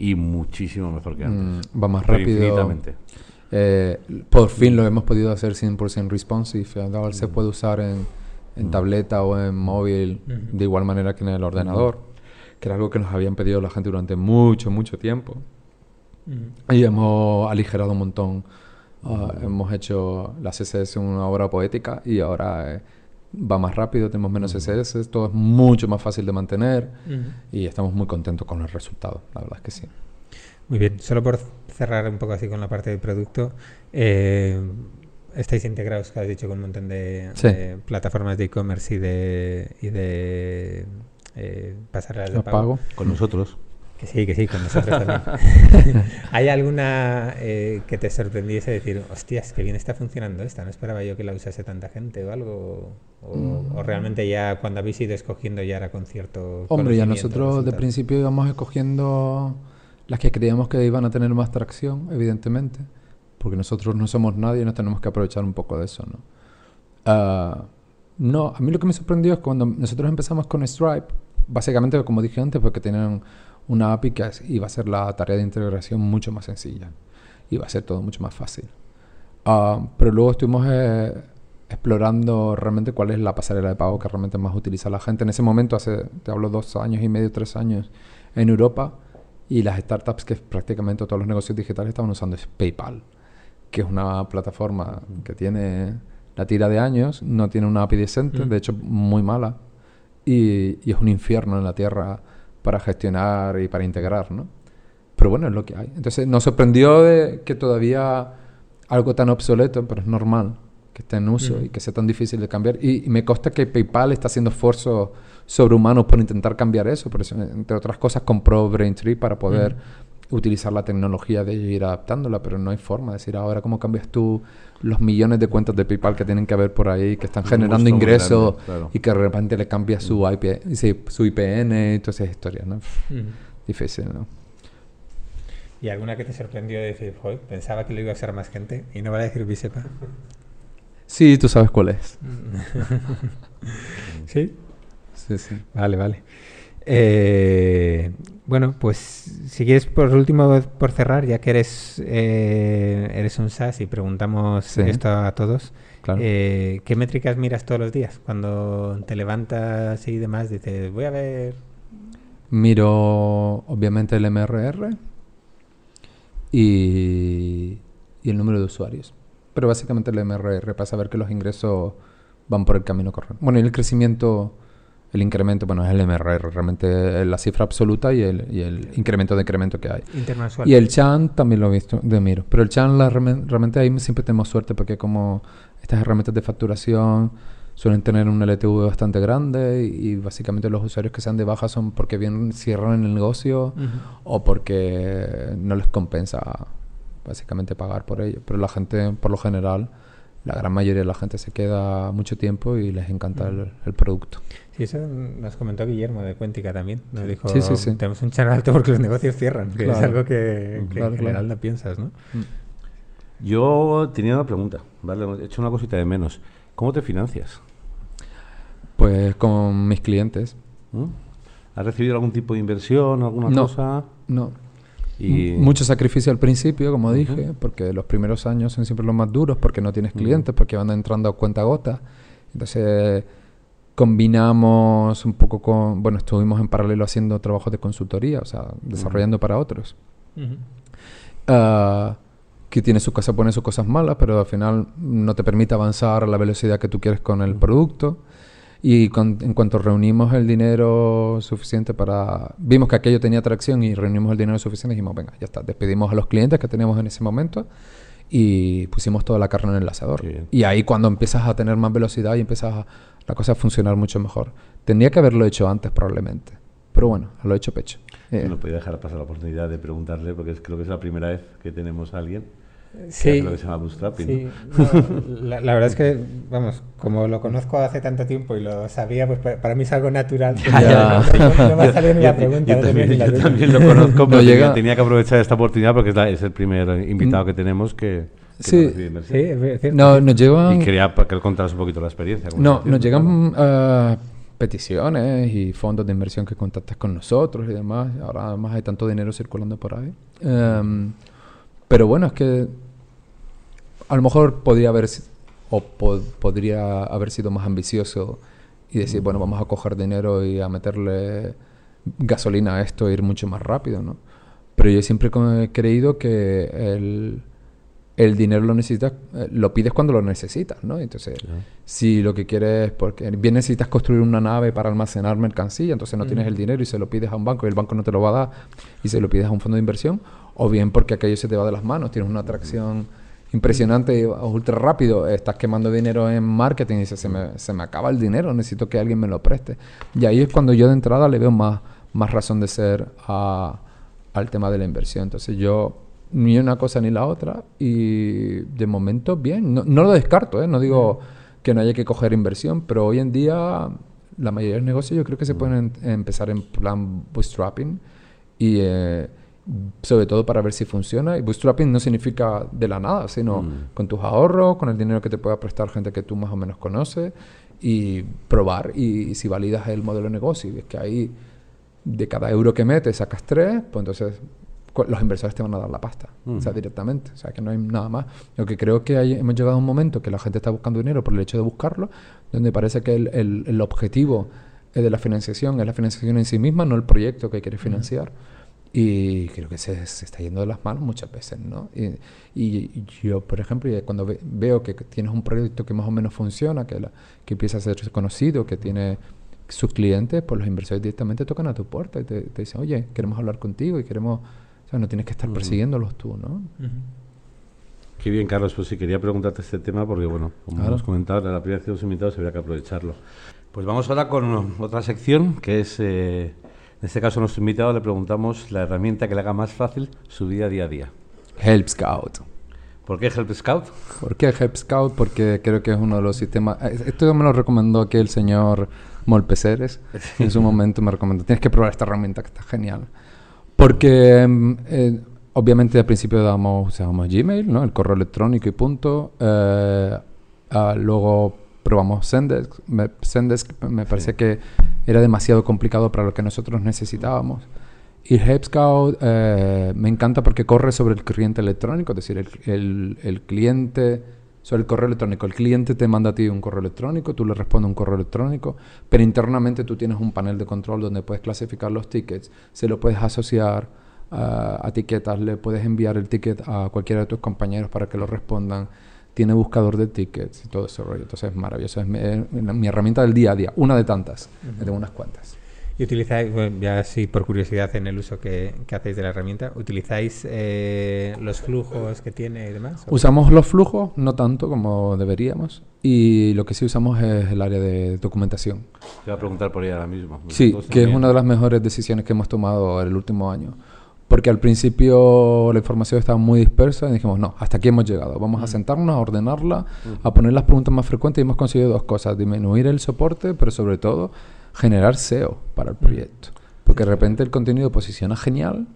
y muchísimo mejor que antes. Mm, va más rápido. Infinitamente. Eh, por fin lo hemos podido hacer 100% responsive. Ahora se puede usar en, en tableta o en móvil Ujú. de igual manera que en el ordenador, que era algo que nos habían pedido la gente durante mucho, mucho tiempo. Y hemos aligerado un montón. Ah, hemos hecho la CSS una obra poética y ahora eh, va más rápido, tenemos menos CSS, todo es mucho más fácil de mantener y estamos muy contentos con el resultado. La verdad es que sí. Muy bien, solo por cerrar un poco así con la parte del producto, eh, estáis integrados, que has dicho, con un montón de, Sí. de plataformas de e-commerce y de, y de eh, pasarelas de pago. Con nosotros. Que sí, que sí, con nosotros también. [LAUGHS] ¿Hay alguna eh, que te sorprendiese decir, hostias, que bien está funcionando esta? No esperaba yo que la usase tanta gente o algo. O, Mm. o realmente ya cuando habéis ido escogiendo ya era con cierto. Hombre, ya nosotros de principio íbamos escogiendo las que creíamos que iban a tener más tracción, evidentemente, porque nosotros no somos nadie y nos tenemos que aprovechar un poco de eso, ¿no? Ah, no, a mí lo que me sorprendió es cuando nosotros empezamos con Stripe, básicamente, como dije antes, porque tenían una API que iba a ser la tarea de integración mucho más sencilla, iba a ser todo mucho más fácil. Ah, pero luego estuvimos eh, explorando realmente cuál es la pasarela de pago que realmente más utiliza la gente. En ese momento, hace, te hablo, dos años y medio, tres años, en Europa, y las startups que prácticamente todos los negocios digitales estaban usando es PayPal, que es una plataforma que tiene la tira de años, no tiene una API decente, Mm. de hecho muy mala, y, y es un infierno en la tierra para gestionar y para integrar, ¿no? Pero bueno, es lo que hay. Entonces nos sorprendió de que todavía algo tan obsoleto, pero es normal que esté en uso y que sea tan difícil de cambiar. Y, y me consta que PayPal está haciendo esfuerzos sobrehumanos por intentar cambiar eso. Por eso, entre otras cosas, compró Braintree para poder utilizar la tecnología de ellos y ir adaptándola, pero no hay forma de decir ahora cómo cambias tú los millones de cuentas de PayPal que tienen que haber por ahí, que están generando ingresos grande, claro. y que de repente le cambia su IP, sí, su IPN y todas esas historias, ¿no? Ujú. Difícil, ¿no? ¿Y alguna que te sorprendió de decir, joder, pensaba que lo iba a usar más gente y no vale decir Bisepa? Sí, tú sabes cuál es. [LAUGHS] ¿Sí? Sí, sí. Vale, vale. Eh, bueno, pues si quieres por último, por cerrar, ya que eres, eh, eres un SaaS y preguntamos Sí. esto a todos, Claro. eh, ¿qué métricas miras todos los días? Cuando te levantas y demás, dices, voy a ver... Miro, obviamente, el MRR y, y el número de usuarios. Pero básicamente el MRR para saber que los ingresos van por el camino correcto. Bueno, y el crecimiento, el incremento, bueno, es el MRR, realmente la cifra absoluta y el, y el incremento de incremento que hay. Intermensual. Y el chan también lo he visto de miro. Pero el chan la realme- realmente ahí siempre tenemos suerte porque como estas herramientas de facturación suelen tener un LTV bastante grande y, y básicamente los usuarios que sean de baja son porque bien cierran el negocio o porque no les compensa básicamente pagar por ello. Pero la gente, por lo general, la gran mayoría de la gente se queda mucho tiempo y les encanta el, el producto. Sí, eso nos comentó Guillermo de Cuéntica también. Nos dijo, Sí, sí, sí. tenemos un chan alto porque los negocios cierran, que es Claro. algo que, que Claro, en general claro. no piensas, ¿no? Yo tenía una pregunta, ¿vale? He hecho una cosita de menos. ¿Cómo te financias? Pues con mis clientes. ¿Mm? ¿Has recibido algún tipo de inversión, alguna No. cosa? No, Y... Mucho sacrificio al principio, como Ujú. dije, porque los primeros años son siempre los más duros porque no tienes clientes, porque van entrando a cuenta gota. Entonces combinamos un poco con, bueno, estuvimos en paralelo haciendo trabajos de consultoría, o sea, desarrollando para otros. Ah, que tiene sus cosas buenas y sus cosas malas, pero al final no te permite avanzar a la velocidad que tú quieres con el producto. Y con- en cuanto reunimos el dinero suficiente para... Vimos que aquello tenía atracción y reunimos el dinero suficiente, dijimos, venga, ya está. Despedimos a los clientes que teníamos en ese momento y pusimos toda la carne en el asador. Y ahí cuando empiezas a tener más velocidad y empiezas a, la cosa a funcionar mucho mejor. Tendría que haberlo hecho antes probablemente. Pero bueno, lo he hecho pecho. Eh, No podía dejar pasar la oportunidad de preguntarle, porque creo que es la primera vez que tenemos a alguien Sí, lo que se llama bootstrapping. sí. ¿no? No, la, la verdad es que, vamos, como lo conozco hace tanto tiempo y lo sabía, pues pa- para mí es algo natural. Ya. No, no- no me ha salido ni la pregunta. yo, también, yo también lo conozco, [LAUGHS] pero llega- tenía que aprovechar esta oportunidad porque es, la- es el primer invitado que tenemos que, que Sí. Sí, es no, nos llevan... Y quería que él contaras un poquito la experiencia. No, nos llegan eh, peticiones y fondos de inversión que contactas con nosotros y demás. Ahora además hay tanto dinero circulando por ahí. Em, pero bueno, es que a lo mejor podría haber o po- podría haber sido más ambicioso y decir, bueno, vamos a coger dinero y a meterle gasolina a esto e ir mucho más rápido, ¿no? Pero yo siempre he creído que el, el dinero lo necesitas, eh, lo pides cuando lo necesitas, ¿no? Entonces, si lo que quieres, porque bien necesitas construir una nave para almacenar mercancía, entonces no tienes el dinero y se lo pides a un banco y el banco no te lo va a dar y se lo pides a un fondo de inversión, o bien porque aquello se te va de las manos, tienes una atracción impresionante y ultra rápido, estás quemando dinero en marketing y dices, se me, se me acaba el dinero, necesito que alguien me lo preste. Y ahí es cuando yo de entrada le veo más, más razón de ser a, al tema de la inversión. Entonces yo ni una cosa ni la otra y de momento bien, no, lo descarto, ¿eh? no digo que no haya que coger inversión, pero hoy en día la mayoría de los negocios yo creo que se pueden empezar en plan bootstrapping y eh, sobre todo para ver si funciona. Y bootstrapping no significa de la nada, sino mm. con tus ahorros, con el dinero que te pueda prestar gente que tú más o menos conoces y probar y, si validas el modelo de negocio y ves que ahí de cada euro que metes sacas tres, pues entonces los inversores te van a dar la pasta, o sea, mm. directamente. O sea, que no hay nada más. Lo que creo que hay, hemos llegado a un momento que la gente está buscando dinero por el hecho de buscarlo, donde parece que el, el, el objetivo de la financiación es la financiación en sí misma, no el proyecto que quiere financiar. Y creo que se, se, está yendo de las manos muchas veces, ¿no? Y, y yo, por ejemplo, cuando veo que tienes un proyecto que más o menos funciona, que, la, que empieza a ser conocido, que tiene sus clientes, pues los inversores directamente tocan a tu puerta y te, dicen, oye, queremos hablar contigo y queremos... O sea, no tienes que estar persiguiéndolos tú, ¿no? Qué bien, Carlos. Pues sí, quería preguntarte este tema porque, bueno, como hemos comentado, la primera vez que hemos invitado, se habría que aprovecharlo. Pues vamos ahora con otra sección que es... Eh, en este caso, a nuestro invitado le preguntamos la herramienta que le haga más fácil su vida día a día. Help Scout. ¿Por qué Help Scout? ¿Por qué Help Scout? Porque creo que es uno de los sistemas... Eh, esto me lo recomendó aquí el señor Molpeceres. [LAUGHS] en su momento me recomendó, tienes que probar esta herramienta que está genial. Porque mm, eh, obviamente al principio damos, usábamos Gmail, ¿no? el correo electrónico y punto. Eh, ah, luego probamos Zendesk. Me, Zendesk me parecía que era demasiado complicado para lo que nosotros necesitábamos. Y HelpScout eh, me encanta porque corre sobre el cliente electrónico, es decir, el, el, cliente, sobre el correo electrónico. El cliente te manda a ti un correo electrónico, tú le respondes un correo electrónico, pero internamente tú tienes un panel de control donde puedes clasificar los tickets, se lo puedes asociar a etiquetas, le puedes enviar el ticket a cualquiera de tus compañeros para que lo respondan tiene buscador de tickets y todo ese rollo. Entonces es maravilloso. Es mi, herramienta del día a día, una de tantas. tengo unas cuantas. ¿Y utilizáis, ya sí por curiosidad en el uso que, hacéis de la herramienta, utilizáis eh, los flujos que tiene y demás? Usamos los flujos, no tanto como deberíamos, y lo que sí usamos es el área de documentación. Te voy a preguntar por ella ahora mismo. Sí, que es una de las mejores decisiones que hemos tomado en el último año porque al principio la información estaba muy dispersa y dijimos, no, hasta aquí hemos llegado, vamos a sentarnos, a ordenarla, a poner las preguntas más frecuentes y hemos conseguido dos cosas, disminuir el soporte, pero sobre todo generar SEO para el proyecto. Porque de repente el contenido posiciona genial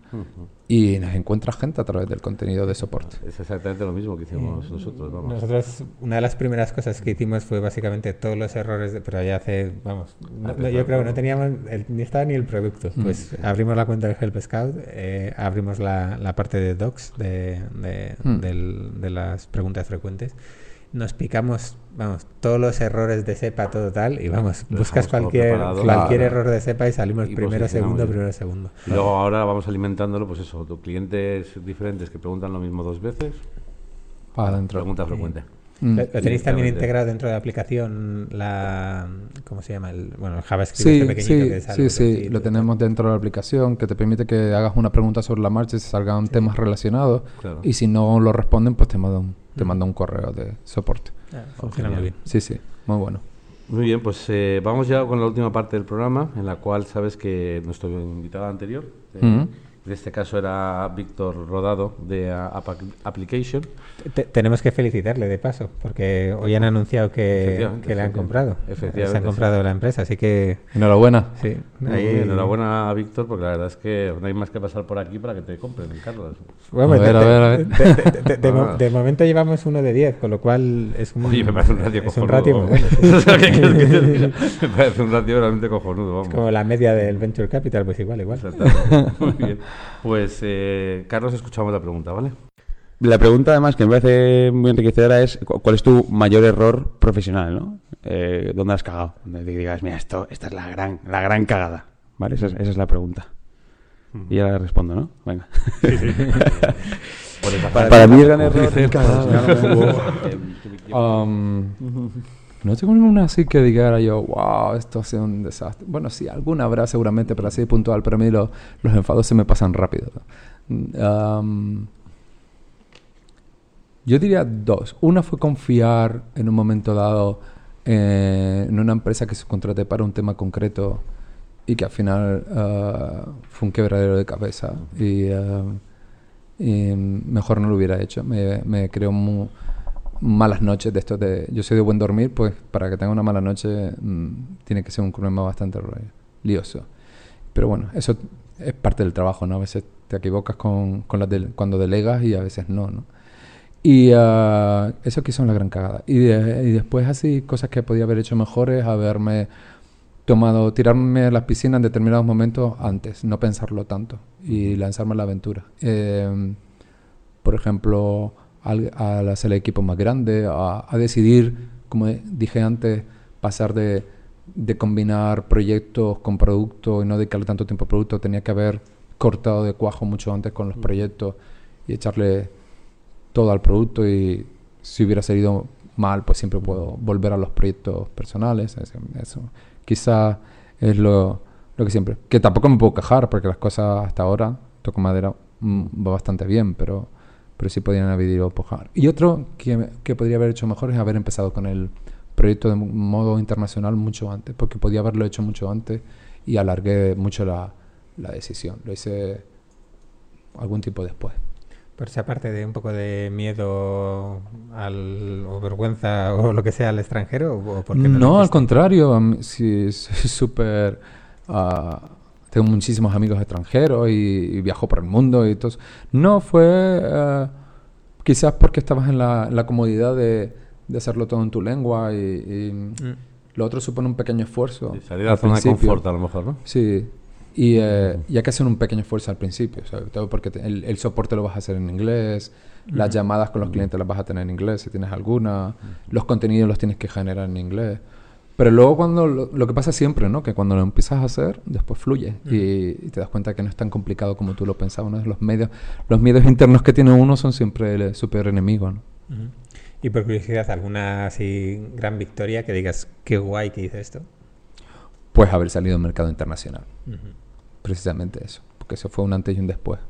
y nos encuentra gente a través del contenido de soporte. Es exactamente lo mismo que hicimos nosotros. Nosotros, una de las primeras cosas que hicimos fue básicamente todos los errores, de, pero ya hace, vamos, yo creo que no teníamos, ni estaba ni el producto. Pues abrimos la cuenta de Help Scout, eh, abrimos la, la, parte de docs de, de, de las preguntas frecuentes nos picamos, vamos, todos los errores de cepa, todo tal, y vamos, buscas cualquier, cualquier error de cepa y salimos primero, segundo, primero, segundo. Y luego ahora vamos alimentándolo, pues eso, clientes diferentes que preguntan lo mismo dos veces. Para adentro. Pregunta frecuente. Mm. ¿Lo tenéis también integrado dentro de la aplicación la ¿cómo se llama? El, bueno, el JavaScript sí, pequeñito que sale Sí, sí, lo tenemos dentro de la aplicación que te permite que hagas una pregunta sobre la marcha y se salgan temas relacionados y si no lo responden pues te manda un, te manda un correo de soporte. Ah, funciona muy bien. Sí, sí, muy bueno. Muy bien, pues eh, vamos ya con la última parte del programa en la cual sabes que nuestro invitado anterior eh, en este caso era Víctor Rodado de App Application. tenemos que felicitarle de paso, porque hoy han anunciado que, le han comprado. Efectivamente. Se han comprado la empresa, así que. Enhorabuena. Sí. enhorabuena a Víctor, porque la verdad es que no hay más que pasar por aquí para que te compren, Carlos. Bueno, a ver, a ver, a [LAUGHS] ver. De, momento llevamos uno de 10, con lo cual es un. Oye, me parece un ratio es un ratio [LAUGHS] [LAUGHS] me parece un ratio realmente cojonudo. Vamos. Es como la media del Venture Capital, pues igual, igual. Muy bien. Pues, eh, Carlos, escuchamos la pregunta, ¿vale? La pregunta, además, que me parece muy enriquecedora es: ¿cuál es tu mayor error profesional, no? Eh, ¿Dónde has cagado? Donde digas, mira, esto, esta es la gran, la gran cagada. ¿Vale? Esa es, la pregunta. Y la respondo, ¿no? Venga. Sí, sí. [LAUGHS] para, mí, el gran error. [LAUGHS] No tengo ninguna así que diga yo, wow, esto ha sido un desastre. Bueno, sí, alguna habrá seguramente, pero así puntual. Pero a mí los enfados se me pasan rápido. yo diría dos. Una fue confiar en un momento dado eh, en una empresa que se contraté para un tema concreto y que al final uh, fue un quebradero de cabeza y, uh, mejor no lo hubiera hecho. Me, me creó muy, malas noches de estos de... Yo soy de buen dormir, pues para que tenga una mala noche mmm, tiene que ser un problema bastante lioso. Pero bueno, eso es parte del trabajo, ¿no? A veces te equivocas con, con las de, cuando delegas y a veces no, ¿no? Y uh, eso quizá es la gran cagada. Y, de, y, después así, cosas que podía haber hecho mejores, haberme tomado, tirarme a las piscinas en determinados momentos antes, no pensarlo tanto y lanzarme a la aventura. Eh, por ejemplo, al, al, hacer el equipo más grande, a, a, decidir, como dije antes, pasar de, de combinar proyectos con productos y no dedicarle tanto tiempo a productos, tenía que haber cortado de cuajo mucho antes con los proyectos y echarle todo al producto y si hubiera salido mal, pues siempre puedo volver a los proyectos personales. Eso, eso. quizá es lo, lo, que siempre... Que tampoco me puedo quejar porque las cosas hasta ahora, toco madera, va bastante bien, pero, pero sí podrían haber ido a. Y otro que, que podría haber hecho mejor es haber empezado con el proyecto de modo internacional mucho antes, porque podía haberlo hecho mucho antes y alargué mucho la, la decisión. Lo hice algún tiempo después. Por si aparte de un poco de miedo al, o vergüenza o lo que sea al extranjero, ¿o por no, no al contrario, sí, soy súper... Uh, tengo muchísimos amigos extranjeros y, y, viajo por el mundo y todo. No, fue uh, quizás porque estabas en la, la comodidad de, de, hacerlo todo en tu lengua y, y mm. lo otro supone un pequeño esfuerzo. Sí, salir a la zona de confort a lo mejor, ¿no? Sí, y, eh, y, hay que hacer un pequeño esfuerzo al principio, sobre todo porque te, el, el, soporte lo vas a hacer en inglés, uh -huh. las llamadas con los clientes las vas a tener en inglés si tienes alguna, uh -huh. los contenidos los tienes que generar en inglés. Pero luego cuando lo, lo, que pasa siempre, ¿no? Que cuando lo empiezas a hacer, después fluye -huh. y, y, te das cuenta que no es tan complicado como tú lo pensabas. ¿no? Los medios, los medios internos que tiene uno son siempre el super enemigo, ¿no? Y por curiosidad, ¿alguna así gran victoria que digas qué guay que hice esto? Pues haber salido al mercado internacional precisamente eso, porque eso fue un antes y un después.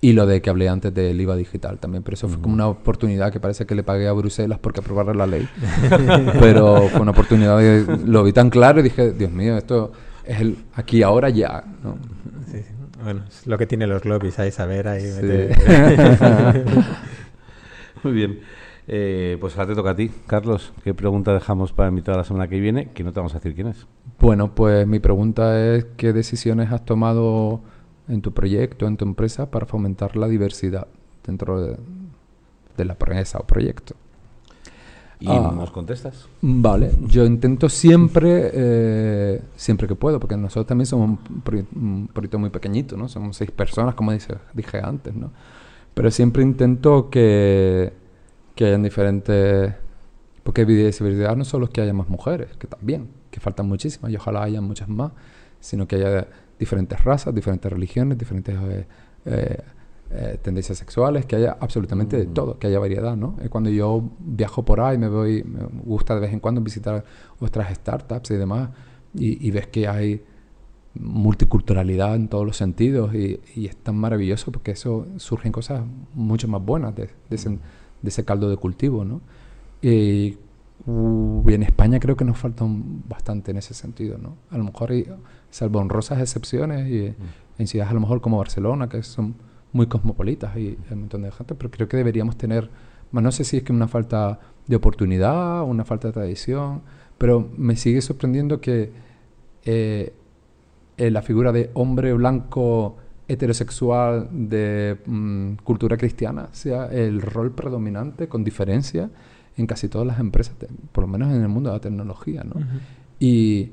Y lo de que hablé antes del IVA digital también, pero eso uh -huh. fue como una oportunidad que parece que le pagué a Bruselas porque aprobara la ley. [LAUGHS] pero fue una oportunidad, de, lo vi tan claro y dije, Dios mío, esto es el aquí, ahora, ya. ¿no? Sí, sí. Bueno, es lo que tiene los lobbies, ahí saber, ahí sí. [LAUGHS] Muy bien. Eh, pues ahora te toca a ti, Carlos. ¿Qué pregunta dejamos para invitar a la semana que viene? Que no te vamos a decir quién es. Bueno, pues mi pregunta es ¿qué decisiones has tomado en tu proyecto, en tu empresa, para fomentar la diversidad dentro de, de la empresa o proyecto? ¿Y ah, nos contestas? Vale, yo intento siempre, eh, siempre que puedo, porque nosotros también somos un, proyecto, un proyecto muy pequeñito, ¿no? Somos seis personas, como dice, dije antes, ¿no? Pero siempre intento que, que hayan diferentes... Porque diversidad no solo es que haya más mujeres, que también, que faltan muchísimas y ojalá haya muchas más, sino que haya diferentes razas, diferentes religiones, diferentes eh, eh, eh, tendencias sexuales, que haya absolutamente de todo, que haya variedad, ¿no? Cuando yo viajo por ahí, me voy, me gusta de vez en cuando visitar otras startups y demás, y, y ves que hay multiculturalidad en todos los sentidos y, y, es tan maravilloso porque eso surgen cosas mucho más buenas de, de, ese, de ese caldo de cultivo, ¿no? Y Uh, y en España creo que nos falta un, bastante en ese sentido, ¿no? A lo mejor, hay, salvo honrosas excepciones, y mm. en ciudades a lo mejor como Barcelona, que son muy cosmopolitas y hay un montón de gente, pero creo que deberíamos tener, no sé si es que una falta de oportunidad, una falta de tradición, pero me sigue sorprendiendo que eh, eh, la figura de hombre blanco heterosexual de mm, cultura cristiana sea el rol predominante con diferencia en casi todas las empresas, por lo menos en el mundo de la tecnología, ¿no? Uh -huh. Y,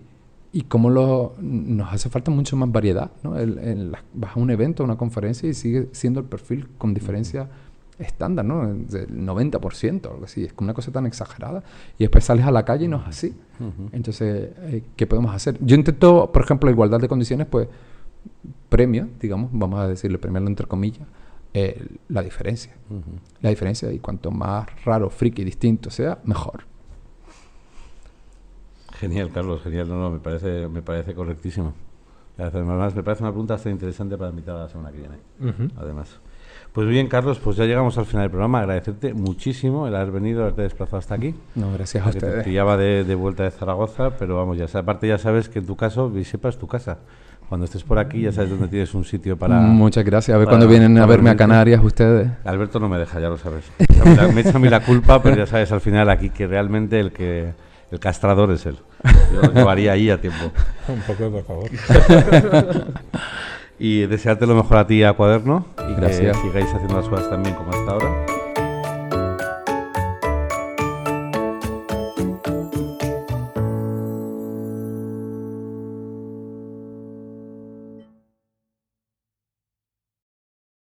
y como lo, nos hace falta mucho más variedad, ¿no? El, el, vas a un evento, a una conferencia y sigue siendo el perfil con diferencia estándar, ¿no? Del 90% o algo así. Es una cosa tan exagerada. Y después sales a la calle y no es así. Uh -huh. Entonces, eh, ¿qué podemos hacer? Yo intento, por ejemplo, igualdad de condiciones, pues premio, digamos, vamos a decirle premiarlo entre comillas, eh, la diferencia. Uh -huh. La diferencia, y cuanto más raro, friki, distinto sea, mejor. Genial, Carlos, genial. No, no, me parece, me parece correctísimo. Además, me parece una pregunta hasta interesante para invitar a la semana que viene. Uh -huh. Además. Pues bien, Carlos, pues ya llegamos al final del programa. Agradecerte muchísimo el haber venido, haberte desplazado hasta aquí. No, gracias a ustedes. Te pillaba de, de, vuelta de Zaragoza, pero vamos, ya aparte ya sabes que en tu caso, Visepa es tu casa. Cuando estés por aquí ya sabes dónde tienes un sitio para... Muchas gracias. A ver cuando vienen a verme a Canarias ustedes. Alberto no me deja, ya lo sabes. me echa a mí la culpa, pero ya sabes al final aquí que realmente el que el castrador es él. Yo lo llevaría ahí a tiempo. [LAUGHS] Un poco, por favor. [LAUGHS] y desearte lo mejor a ti a Cuaderno y Gracias. que sigáis haciendo las cosas también como hasta ahora.